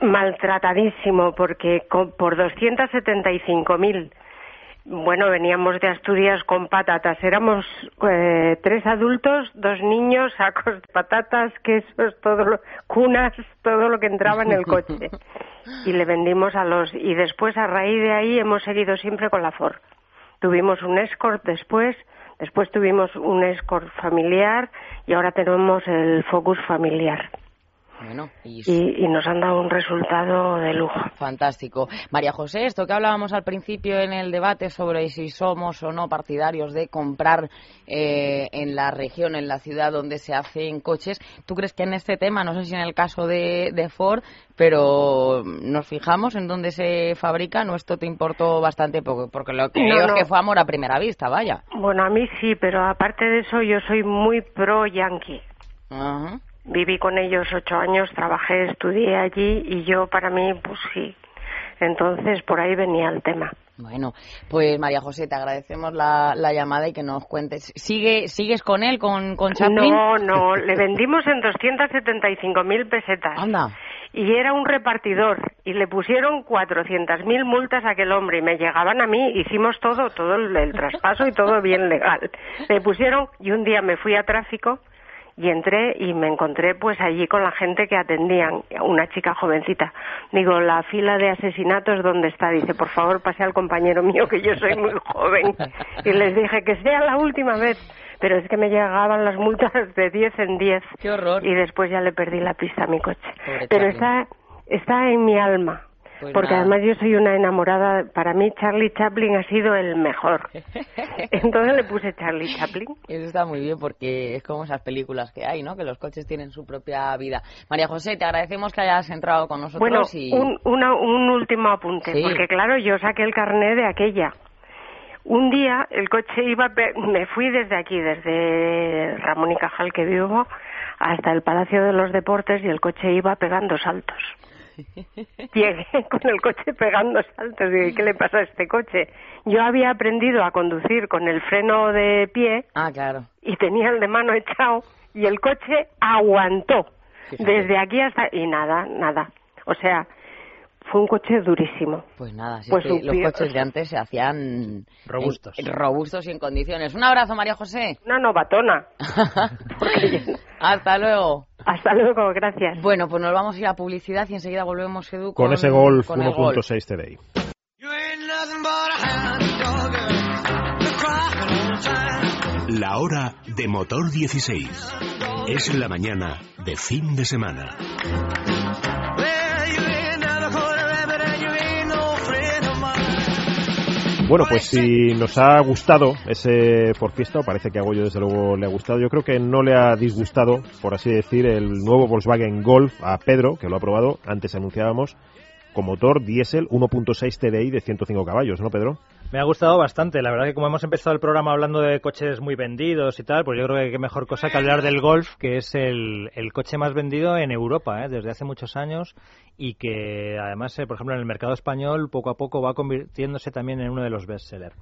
maltratadísimo porque por 275.000 bueno, veníamos de Asturias con patatas. Éramos eh, tres adultos, dos niños, *laughs* sacos de patatas, quesos, todo lo, cunas, todo lo que entraba en el coche. *laughs* Y le vendimos a los. Y después, a raíz de ahí, hemos seguido siempre con la Ford. Tuvimos un Escort después, después tuvimos un Escort familiar y ahora tenemos el Focus familiar y... nos han dado un resultado de lujo.
Fantástico. María José, esto que hablábamos al principio en el debate sobre si somos o no partidarios de comprar eh, en la región, en la ciudad donde se hacen coches, ¿tú crees que en este tema, no sé si en el caso de, Ford, pero nos fijamos en dónde se fabrica, ¿no? Esto te importó bastante poco, porque lo que veo es que fue amor a primera vista, vaya.
Bueno, a mí sí, pero aparte de eso yo soy muy pro yankee. Ajá. Viví con ellos ocho años, trabajé, estudié allí y yo para mí, pues sí. Entonces por ahí venía el tema.
Bueno, pues María José, te agradecemos la, llamada y que nos cuentes. ¿Sigue, ¿Sigues con él, con, con Chaplin?
No, no, le vendimos en 275.000 pesetas.
Anda.
Y era un repartidor y le pusieron 400.000 multas a aquel hombre y me llegaban a mí, hicimos todo, todo el traspaso y todo bien legal. Le pusieron y un día me fui a tráfico y entré y me encontré pues allí con la gente que atendían, una chica jovencita. Digo, la fila de asesinatos, ¿dónde está? Dice, por favor, pase al compañero mío que yo soy muy joven. Y les dije que sea la última vez. Pero es que me llegaban las multas de 10 en 10.
Qué horror.
Y después ya le perdí la pista a mi coche. Pero está, está en mi alma. Pues porque además yo soy una enamorada, para mí Charlie Chaplin ha sido el mejor. *laughs* Entonces le puse Charlie Chaplin.
Eso está muy bien porque es como esas películas que hay, ¿no? Que los coches tienen su propia vida. María José, te agradecemos que hayas entrado con nosotros.
Bueno, un, un último apunte, porque claro, yo saqué el carnet de aquella. Un día el coche iba, me fui desde aquí, desde Ramón y Cajal que vivo, hasta el Palacio de los Deportes y el coche iba pegando saltos *laughs* llegué con el coche pegando saltos. y ¿qué le pasa a este coche? Yo había aprendido a conducir con el freno de pie.
Ah, claro.
Y tenía el de mano echado y el coche aguantó. Desde aquí hasta... Y nada, nada. O sea, fue un coche durísimo.
Pues nada, pues los coches de antes se hacían
robustos.
robustos y en condiciones. Un abrazo, María José.
Una novatona. *laughs*
Hasta luego.
Hasta luego, gracias.
Bueno, pues nos vamos a ir a publicidad y enseguida volvemos, Edu,
con, ese Golf 1.6 TDI.
La hora de motor 16. Es la mañana de fin de semana.
Bueno, pues si nos ha gustado ese por o parece que a Goyo desde luego le ha gustado, yo creo que no le ha disgustado, por así decir, el nuevo Volkswagen Golf a Pedro, que lo ha probado, antes anunciábamos, con motor diésel 1.6 TDI de 105 caballos, ¿no, Pedro?
Me ha gustado bastante. La verdad que como hemos empezado el programa hablando de coches muy vendidos y tal, pues yo creo que mejor cosa que hablar del Golf, que es el, coche más vendido en Europa ¿eh? desde hace muchos años y que además, eh, por ejemplo, en el mercado español poco a poco va convirtiéndose también en uno de los bestsellers.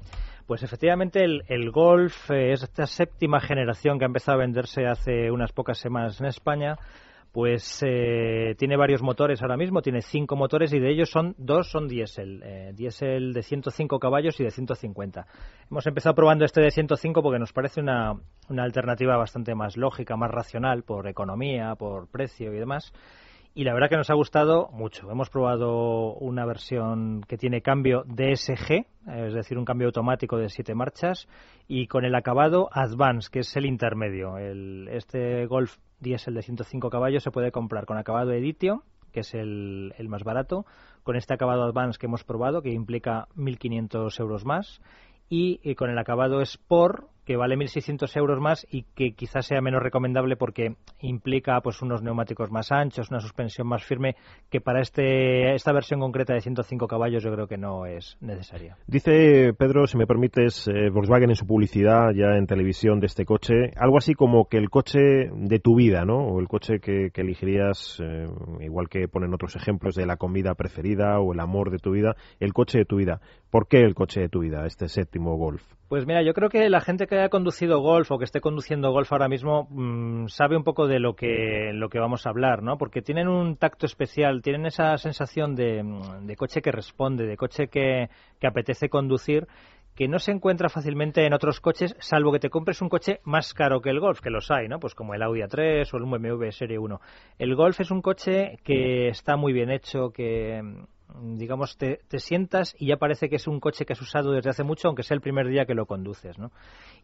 Pues efectivamente el, el Golf eh, es esta séptima generación que ha empezado a venderse hace unas pocas semanas en España pues eh, tiene varios motores ahora mismo, tiene cinco motores y de ellos son dos son diésel, eh, diésel de 105 caballos y de 150. Hemos empezado probando este de 105 porque nos parece una, una alternativa bastante más lógica, más racional por economía, por precio y demás. Y la verdad que nos ha gustado mucho. Hemos probado una versión que tiene cambio DSG, es decir, un cambio automático de siete marchas, y con el acabado Advance, que es el intermedio. El, este Golf diésel de 105 caballos se puede comprar con acabado Editio, que es el, el más barato, con este acabado Advance que hemos probado, que implica 1.500 euros más, y, y con el acabado Sport, que vale 1.600 euros más y que quizás sea menos recomendable porque implica pues unos neumáticos más anchos, una suspensión más firme, que para este, esta versión concreta de 105 caballos yo creo que no es necesaria.
Dice Pedro, si me permites, eh, Volkswagen en su publicidad ya en televisión de este coche, algo así como que el coche de tu vida, ¿no? O el coche que, elegirías, eh, igual que ponen otros ejemplos de la comida preferida o el amor de tu vida, el coche de tu vida. ¿Por qué el coche de tu vida, este séptimo Golf?
Pues mira, yo creo que la gente que haya conducido golf o que esté conduciendo golf ahora mismo mm, sabe un poco de lo que, lo que vamos a hablar, ¿no? Porque tienen un tacto especial, tienen esa sensación de, mm, coche que responde, de coche que, que apetece conducir que no se encuentra fácilmente en otros coches, salvo que te compres un coche más caro que el Golf, que los hay, ¿no? Pues como el Audi A3 o el BMW Serie 1. El Golf es un coche que está muy bien hecho, que digamos, te, sientas y ya parece que es un coche que has usado desde hace mucho, aunque sea el primer día que lo conduces, ¿no?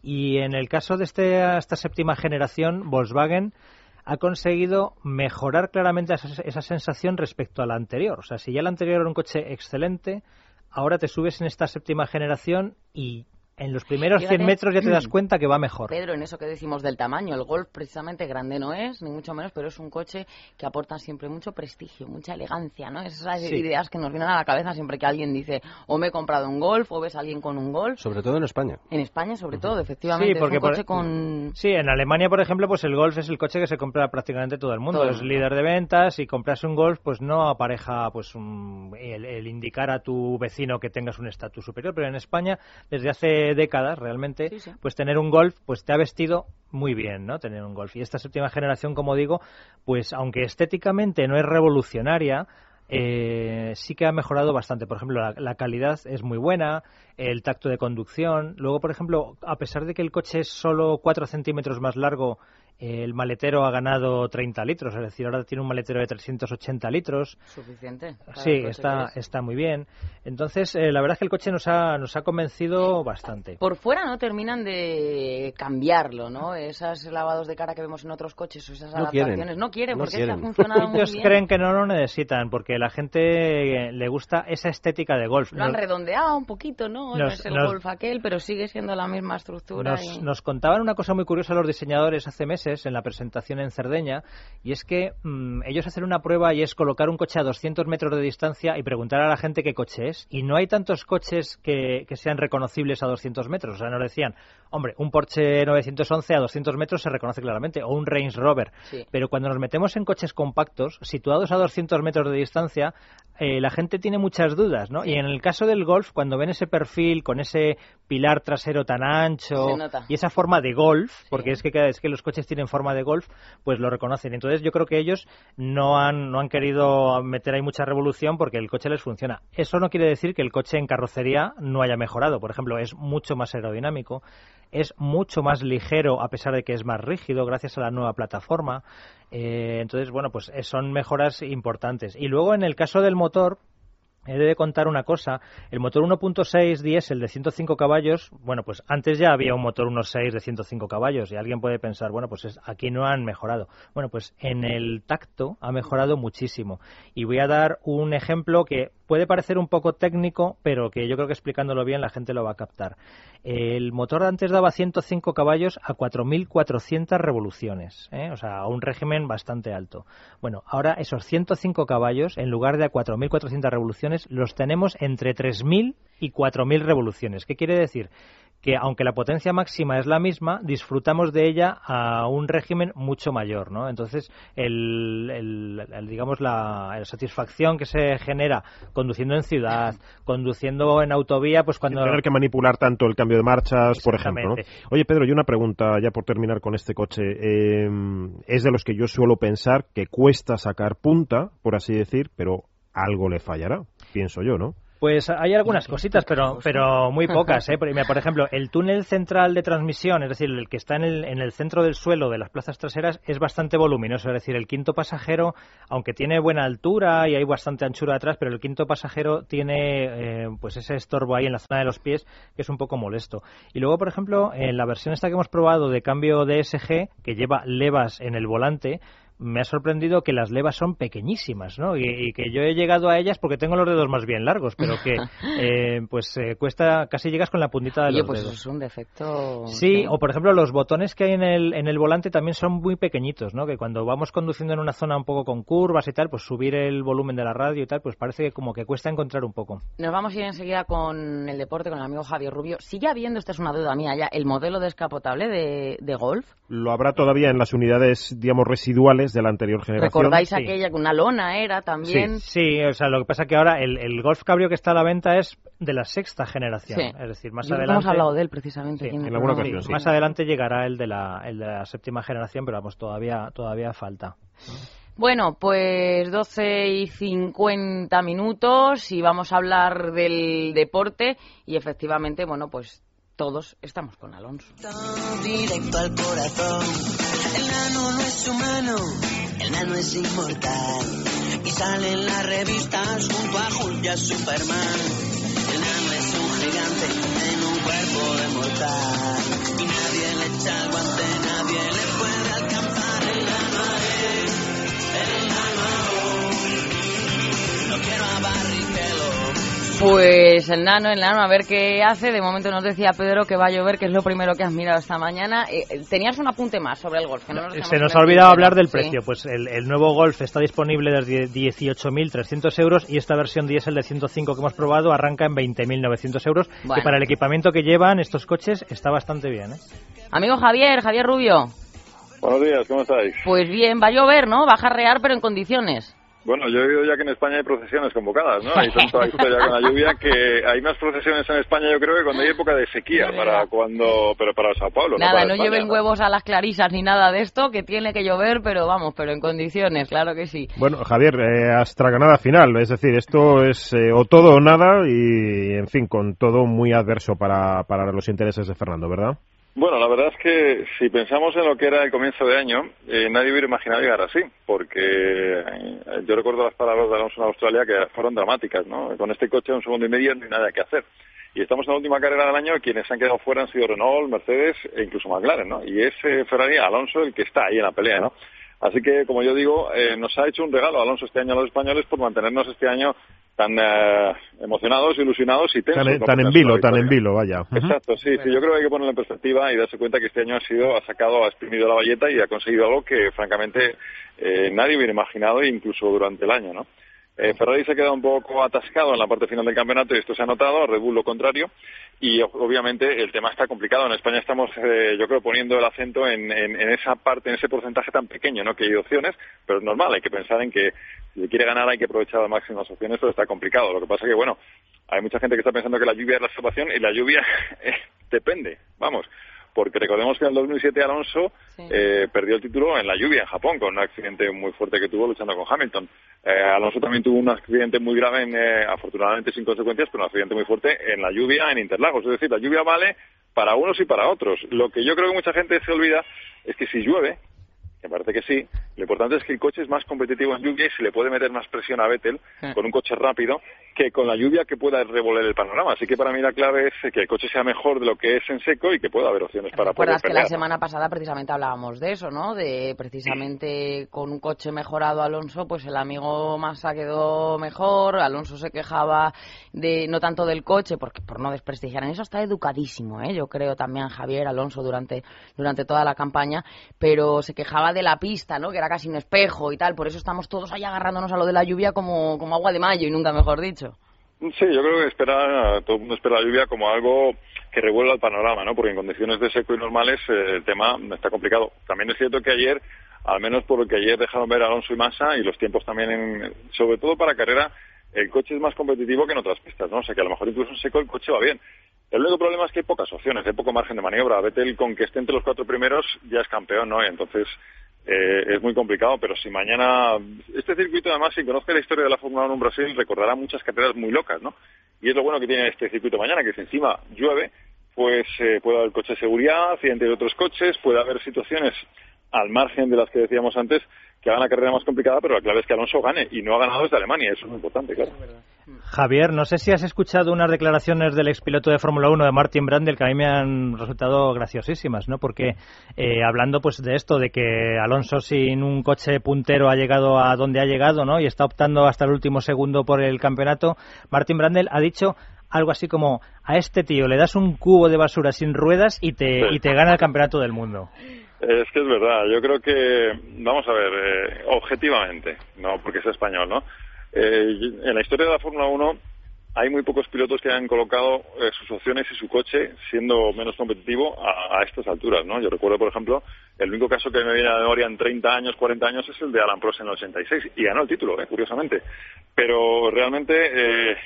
Y en el caso de este, esta séptima generación, Volkswagen ha conseguido mejorar claramente esa, esa, sensación respecto a la anterior. O sea, si ya la anterior era un coche excelente, ahora te subes en esta séptima generación y en los primeros 100 metros ya te das cuenta que va mejor.
Pedro, en eso que decimos del tamaño, el Golf precisamente grande no es, ni mucho menos, pero es un coche que aporta siempre mucho prestigio, mucha elegancia, ¿no? Esas ideas que nos vienen a la cabeza siempre que alguien dice, o me he comprado un Golf, o ves a alguien con un Golf.
Sobre todo en España.
En España, sobre todo, efectivamente. Sí, porque es un coche con...
Sí, en Alemania, por ejemplo, pues el Golf es el coche que se compra prácticamente todo el mundo. es líder de ventas y compras un Golf, pues no apareja pues el indicar a tu vecino que tengas un estatus superior, pero en España, desde hace décadas, realmente pues tener un Golf, pues te ha vestido muy bien, ¿no? Tener un Golf. Y esta séptima generación, como digo, pues aunque estéticamente no es revolucionaria, eh, sí que ha mejorado bastante. Por ejemplo, la, la, calidad es muy buena, el tacto de conducción. Luego, por ejemplo, a pesar de que el coche es solo 4 centímetros más largo el maletero ha ganado 30 litros, es decir, ahora tiene un maletero de 380 litros.
Suficiente.
Sí, está, está muy bien. Entonces, eh, la verdad es que el coche nos ha, nos ha convencido bastante.
Por fuera no terminan de cambiarlo, ¿no? Esos lavados de cara que vemos en otros coches o esas adaptaciones. no quieren, porque quieren. ha funcionado muy
Ellos creen que no lo necesitan, porque la gente le gusta esa estética de golf.
Lo han redondeado un poquito, ¿no? ¿no? es el Golf aquel, pero sigue siendo la misma estructura.
Nos, contaban una cosa muy curiosa los diseñadores hace meses en la presentación en Cerdeña, y es que mm, ellos hacen una prueba y es colocar un coche a 200 metros de distancia y preguntar a la gente qué coche es. Y no hay tantos coches que, sean reconocibles a 200 metros. O sea, nos decían, hombre, un Porsche 911 a 200 metros se reconoce claramente, o un Range Rover. Pero cuando nos metemos en coches compactos, situados a 200 metros de distancia, eh, la gente tiene muchas dudas, ¿no? Y en el caso del Golf, cuando ven ese perfil con ese pilar trasero tan ancho y esa forma de Golf, porque es que es que los coches tienen forma de Golf, pues lo reconocen. Entonces yo creo que ellos no han no han querido meter ahí mucha revolución porque el coche les funciona. Eso no quiere decir que el coche en carrocería no haya mejorado. Por ejemplo, es mucho más aerodinámico, es mucho más ligero a pesar de que es más rígido gracias a la nueva plataforma. Eh, entonces, bueno, pues eh, son mejoras importantes. Y luego en el caso del motor, He de contar una cosa, el motor 1.6 diésel de 105 caballos, bueno, pues antes ya había un motor 1.6 de 105 caballos y alguien puede pensar, bueno, pues aquí no han mejorado. Bueno, pues en el tacto ha mejorado muchísimo. Y voy a dar un ejemplo que puede parecer un poco técnico, pero que yo creo que explicándolo bien la gente lo va a captar. El motor antes daba 105 caballos a 4.400 revoluciones, ¿eh? o sea, a un régimen bastante alto. Bueno, ahora esos 105 caballos, en lugar de a 4.400 revoluciones, los tenemos entre 3.000 y 4.000 revoluciones. ¿Qué quiere decir? Que aunque la potencia máxima es la misma, disfrutamos de ella a un régimen mucho mayor, ¿no? Entonces, el, digamos la, satisfacción que se genera conduciendo en ciudad, conduciendo en autovía, pues cuando
Sin tener que manipular tanto el cambio de marchas, por ejemplo. Oye, Pedro, y una pregunta ya por terminar con este coche. Eh, es de los que yo suelo pensar que cuesta sacar punta, por así decir, pero algo le fallará, pienso yo, ¿no?
Pues hay algunas cositas, pero, pero muy pocas. ¿eh? Por ejemplo, el túnel central de transmisión, es decir, el que está en el, en el centro del suelo de las plazas traseras, es bastante voluminoso. Es decir, el quinto pasajero, aunque tiene buena altura y hay bastante anchura atrás, pero el quinto pasajero tiene eh, pues ese estorbo ahí en la zona de los pies que es un poco molesto. Y luego, por ejemplo, en la versión esta que hemos probado de cambio DSG, que lleva levas en el volante, me ha sorprendido que las levas son pequeñísimas, ¿no? Y, que yo he llegado a ellas porque tengo los dedos más bien largos, pero que *laughs* eh, pues eh, cuesta, casi llegas con la puntita de los
pues
dedos.
es un defecto.
Sí, o por ejemplo los botones que hay en el, en el volante también son muy pequeñitos, ¿no? Que cuando vamos conduciendo en una zona un poco con curvas y tal, pues subir el volumen de la radio y tal, pues parece que como que cuesta encontrar un poco.
Nos vamos a ir enseguida con el deporte, con el amigo Javier Rubio. ¿Sigue habiendo, esta es una duda mía ya, el modelo descapotable de, de golf?
Lo habrá todavía en las unidades, digamos, residuales de la anterior generación
¿Recordáis aquella que una lona era también?
Sí, o sea, lo que pasa que ahora el, Golf Cabrio que está a la venta es de la sexta generación. Es decir, más adelante.
Hemos hablado de él precisamente.
en alguna ocasión,
Más adelante llegará el de, la, el de la séptima generación, pero vamos, todavía, todavía falta.
Bueno, pues 12 y 50 minutos y vamos a hablar del deporte y efectivamente, bueno, pues todos estamos con Alonso. Directo al corazón. El nano no es humano, el nano es inmortal. Y sale en las revistas junto a Julia Superman. El nano es un gigante en un cuerpo de mortal. Y nadie le echa el guante, nadie le pues el nano, el nano, a ver qué hace. De momento nos decía Pedro que va a llover, que es lo primero que has mirado esta mañana. Eh, eh, tenías un apunte más sobre el golf.
Se nos ha olvidado hablar del precio. Pues el, nuevo golf está disponible desde 18.300 euros y esta versión diésel de 105 que hemos probado arranca en 20.900 euros. Que para el equipamiento que llevan estos coches está bastante bien. ¿eh?
Amigo Javier, Javier Rubio.
Buenos días, ¿cómo estáis?
Pues bien, va a llover, ¿no? Va a jarrear, pero en condiciones.
Bueno, yo he oído ya que en España hay procesiones convocadas, ¿no? Hay tanta *laughs* historia con la lluvia que hay más procesiones en España, yo creo, que cuando hay época de sequía, para cuando, pero para Sao Paulo.
Nada,
no,
lleven huevos a las clarisas ni nada de esto, que tiene que llover, pero vamos, pero en condiciones, claro que sí.
Bueno, Javier, eh, hasta ganada final, es decir, esto es eh, o todo o nada y, en fin, con todo muy adverso para, para los intereses de Fernando, ¿verdad?
Bueno, la verdad es que si pensamos en lo que era el comienzo de año, eh, nadie hubiera imaginado llegar así, porque eh, yo recuerdo las palabras de Alonso en Australia que fueron dramáticas, ¿no? Con este coche un segundo y medio no hay nada que hacer. Y estamos en la última carrera del año, quienes han quedado fuera han sido Renault, Mercedes e incluso McLaren, ¿no? Y es eh, Ferrari Alonso el que está ahí en la pelea, ¿no? Así que, como yo digo, nos ha hecho un regalo Alonso este año a los españoles por mantenernos este año tan eh, emocionados, ilusionados y tensos.
Tan, en vilo, tan en vilo, vaya.
Exacto, sí, sí, yo creo que hay que ponerlo en perspectiva y darse cuenta que este año ha sido, ha sacado, ha exprimido la valleta y ha conseguido algo que francamente eh, nadie hubiera imaginado, incluso durante el año, ¿no? Eh, Ferrari se ha quedado un poco atascado en la parte final del campeonato y esto se ha notado, Red Bull lo contrario, y obviamente el tema está complicado. En España estamos, eh, yo creo, poniendo el acento en, esa parte, en ese porcentaje tan pequeño, ¿no? Que hay opciones, pero es normal, hay que pensar en que si quiere ganar hay que aprovechar al máximo las opciones, pero está complicado. Lo que pasa es que, bueno, hay mucha gente que está pensando que la lluvia es la salvación y la lluvia *laughs* eh, depende, vamos porque recordemos que en el 2007 Alonso eh, perdió el título en la lluvia en Japón, con un accidente muy fuerte que tuvo luchando con Hamilton. Eh, Alonso también tuvo un accidente muy grave, eh, afortunadamente sin consecuencias, pero un accidente muy fuerte en la lluvia en Interlagos. Es decir, la lluvia vale para unos y para otros. Lo que yo creo que mucha gente se olvida es que si llueve, me parece que sí. Lo importante es que el coche es más competitivo en lluvia y se le puede meter más presión a Vettel con un coche rápido que con la lluvia que pueda revolver el panorama. Así que para mí la clave es que el coche sea mejor de lo que es en seco y que pueda haber opciones para poder
que la semana pasada precisamente hablábamos de eso, ¿no? De precisamente con un coche mejorado Alonso, pues el amigo Massa quedó mejor, Alonso se quejaba de no tanto del coche, porque por no desprestigiar en eso está educadísimo, ¿eh? Yo creo también Javier Alonso durante durante toda la campaña, pero se quejaba de la pista, ¿no? Que era casi un espejo y tal, por eso estamos todos ahí agarrándonos a lo de la lluvia como como agua de mayo y nunca mejor dicho.
Sí, yo creo que espera, todo el mundo espera la lluvia como algo que revuelva el panorama, ¿no? Porque en condiciones de seco y normales eh, el tema está complicado. También es cierto que ayer, al menos por lo que ayer dejaron ver Alonso y Massa y los tiempos también, en, sobre todo para carrera, el coche es más competitivo que en otras pistas, ¿no? O sea que a lo mejor incluso en seco el coche va bien. El único problema es que hay pocas opciones, hay poco margen de maniobra. Vettel con que esté entre los cuatro primeros ya es campeón, ¿no? Entonces eh, es muy complicado, pero si mañana este circuito además si conoce la historia de la Fórmula 1 en Brasil recordará muchas carreras muy locas, ¿no? Y es lo bueno que tiene este circuito mañana, que si encima llueve, pues eh, puede haber coche de seguridad, accidentes de otros coches, puede haber situaciones al margen de las que decíamos antes que hagan la carrera más complicada, pero la clave es que Alonso gane y no ha ganado desde Alemania, eso es muy importante, claro.
Javier, no sé si has escuchado unas declaraciones del expiloto de Fórmula 1 de Martin Brandel que a mí me han resultado graciosísimas, ¿no? Porque eh, hablando pues de esto, de que Alonso sin un coche puntero ha llegado a donde ha llegado, ¿no? Y está optando hasta el último segundo por el campeonato, Martin Brandel ha dicho algo así como a este tío le das un cubo de basura sin ruedas y te, y te gana el campeonato del mundo.
Es que es verdad, yo creo que, vamos a ver, eh, objetivamente, no porque es español, ¿no? Eh, en la historia de la Fórmula 1 hay muy pocos pilotos que hayan colocado eh, sus opciones y su coche siendo menos competitivo a, estas alturas, ¿no? Yo recuerdo, por ejemplo, el único caso que me viene a la memoria en 30 años, 40 años es el de Alan Prost en el 86 y ganó el título, eh, curiosamente. Pero realmente, eh,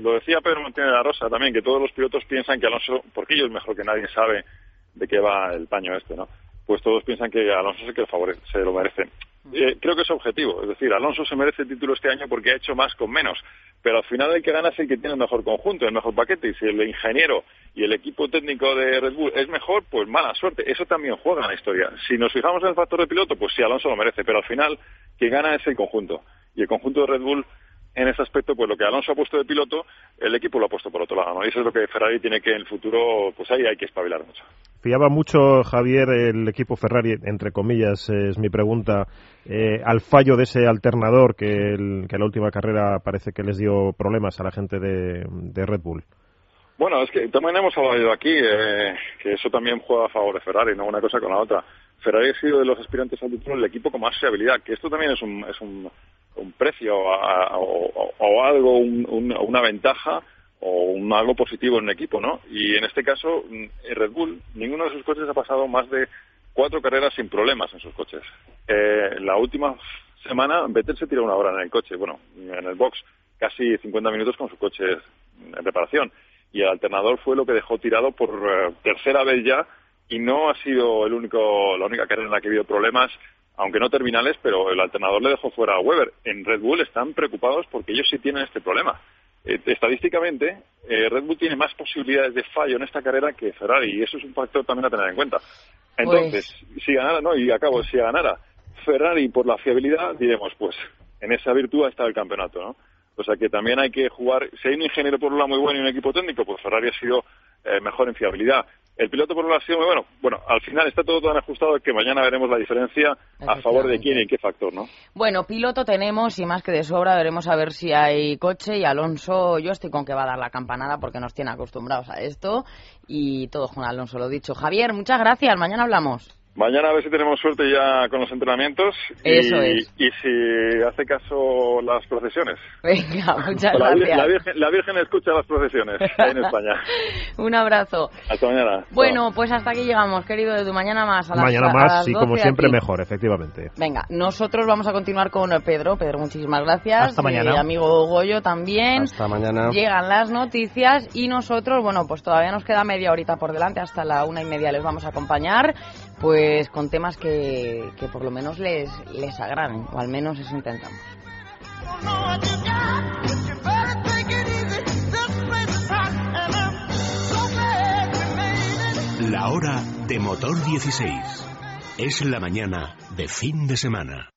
lo decía Pedro Martínez de la Rosa también, que todos los pilotos piensan que Alonso, porque ellos mejor que nadie sabe de qué va el paño este, ¿no? Pues todos piensan que Alonso es el que se lo merece. Eh, creo que es objetivo, es decir, Alonso se merece el título este año porque ha hecho más con menos, pero al final el que gana es el que tiene el mejor conjunto, el mejor paquete, y si el ingeniero y el equipo técnico de Red Bull es mejor, pues mala suerte, eso también juega en la historia. Si nos fijamos en el factor de piloto, pues sí, Alonso lo merece, pero al final quien gana es el conjunto, y el conjunto de Red Bull en ese aspecto, pues lo que Alonso ha puesto de piloto, el equipo lo ha puesto por otro lado, ¿no? Y eso es lo que Ferrari tiene que en el futuro, pues ahí hay que espabilar mucho.
Fiaba mucho, Javier, el equipo Ferrari, entre comillas, es mi pregunta, eh, al fallo de ese alternador que, el, que la última carrera parece que les dio problemas a la gente de, Red Bull.
Bueno, es que también hemos hablado aquí, eh, que eso también juega a favor de Ferrari, no una cosa con la otra. Ferrari ha sido de los aspirantes al título el equipo con más fiabilidad, que esto también es un, es un, un precio o, algo, una ventaja o un, algo positivo en un equipo, ¿no? Y en este caso, en Red Bull, ninguno de sus coches ha pasado más de cuatro carreras sin problemas en sus coches. Eh, la última semana, Vettel se tiró una hora en el coche, bueno, en el box, casi 50 minutos con su coche en reparación. Y el alternador fue lo que dejó tirado por eh, tercera vez ya y no ha sido el único, la única carrera en la que ha habido problemas aunque no terminales, pero el alternador le dejó fuera a Weber. En Red Bull están preocupados porque ellos sí tienen este problema. Eh, estadísticamente, eh, Red Bull tiene más posibilidades de fallo en esta carrera que Ferrari, y eso es un factor también a tener en cuenta. Entonces, pues si ganara, no, y acabo, si ganara Ferrari por la fiabilidad, diremos, pues, en esa virtud ha estado el campeonato, ¿no? O sea que también hay que jugar, si hay un ingeniero por un lado muy bueno y un equipo técnico, pues Ferrari ha sido eh, mejor en fiabilidad. El piloto por muy bueno. Bueno, al final está todo tan ajustado que mañana veremos la diferencia a favor de quién y en qué factor, ¿no?
Bueno, piloto tenemos y más que de sobra veremos a ver si hay coche y Alonso, yo estoy con que va a dar la campanada porque nos tiene acostumbrados a esto y todo con Alonso, lo dicho. Javier, muchas gracias, mañana hablamos.
Mañana a ver si tenemos suerte ya con los entrenamientos.
Eso
y,
es.
Y si hace caso las procesiones.
Venga, *laughs* muchas
La,
gracias.
la Virgen, la Virgen escucha las procesiones en España. *laughs*
Un abrazo.
Hasta mañana.
Bueno, pues hasta aquí llegamos, querido Edu. Mañana más. A las,
Mañana
a
más y como
12
siempre
aquí.
mejor, efectivamente.
Venga, nosotros vamos a continuar con Pedro. Pedro, muchísimas gracias.
Hasta mañana.
Eh, amigo Goyo también.
Hasta mañana.
Llegan las noticias y nosotros, bueno, pues todavía nos queda media horita por delante, hasta la una y media les vamos a acompañar, pues con temas que, que por lo menos les, les agraden, o al menos eso intentamos.
La hora de motor 16. Es la mañana de fin de semana.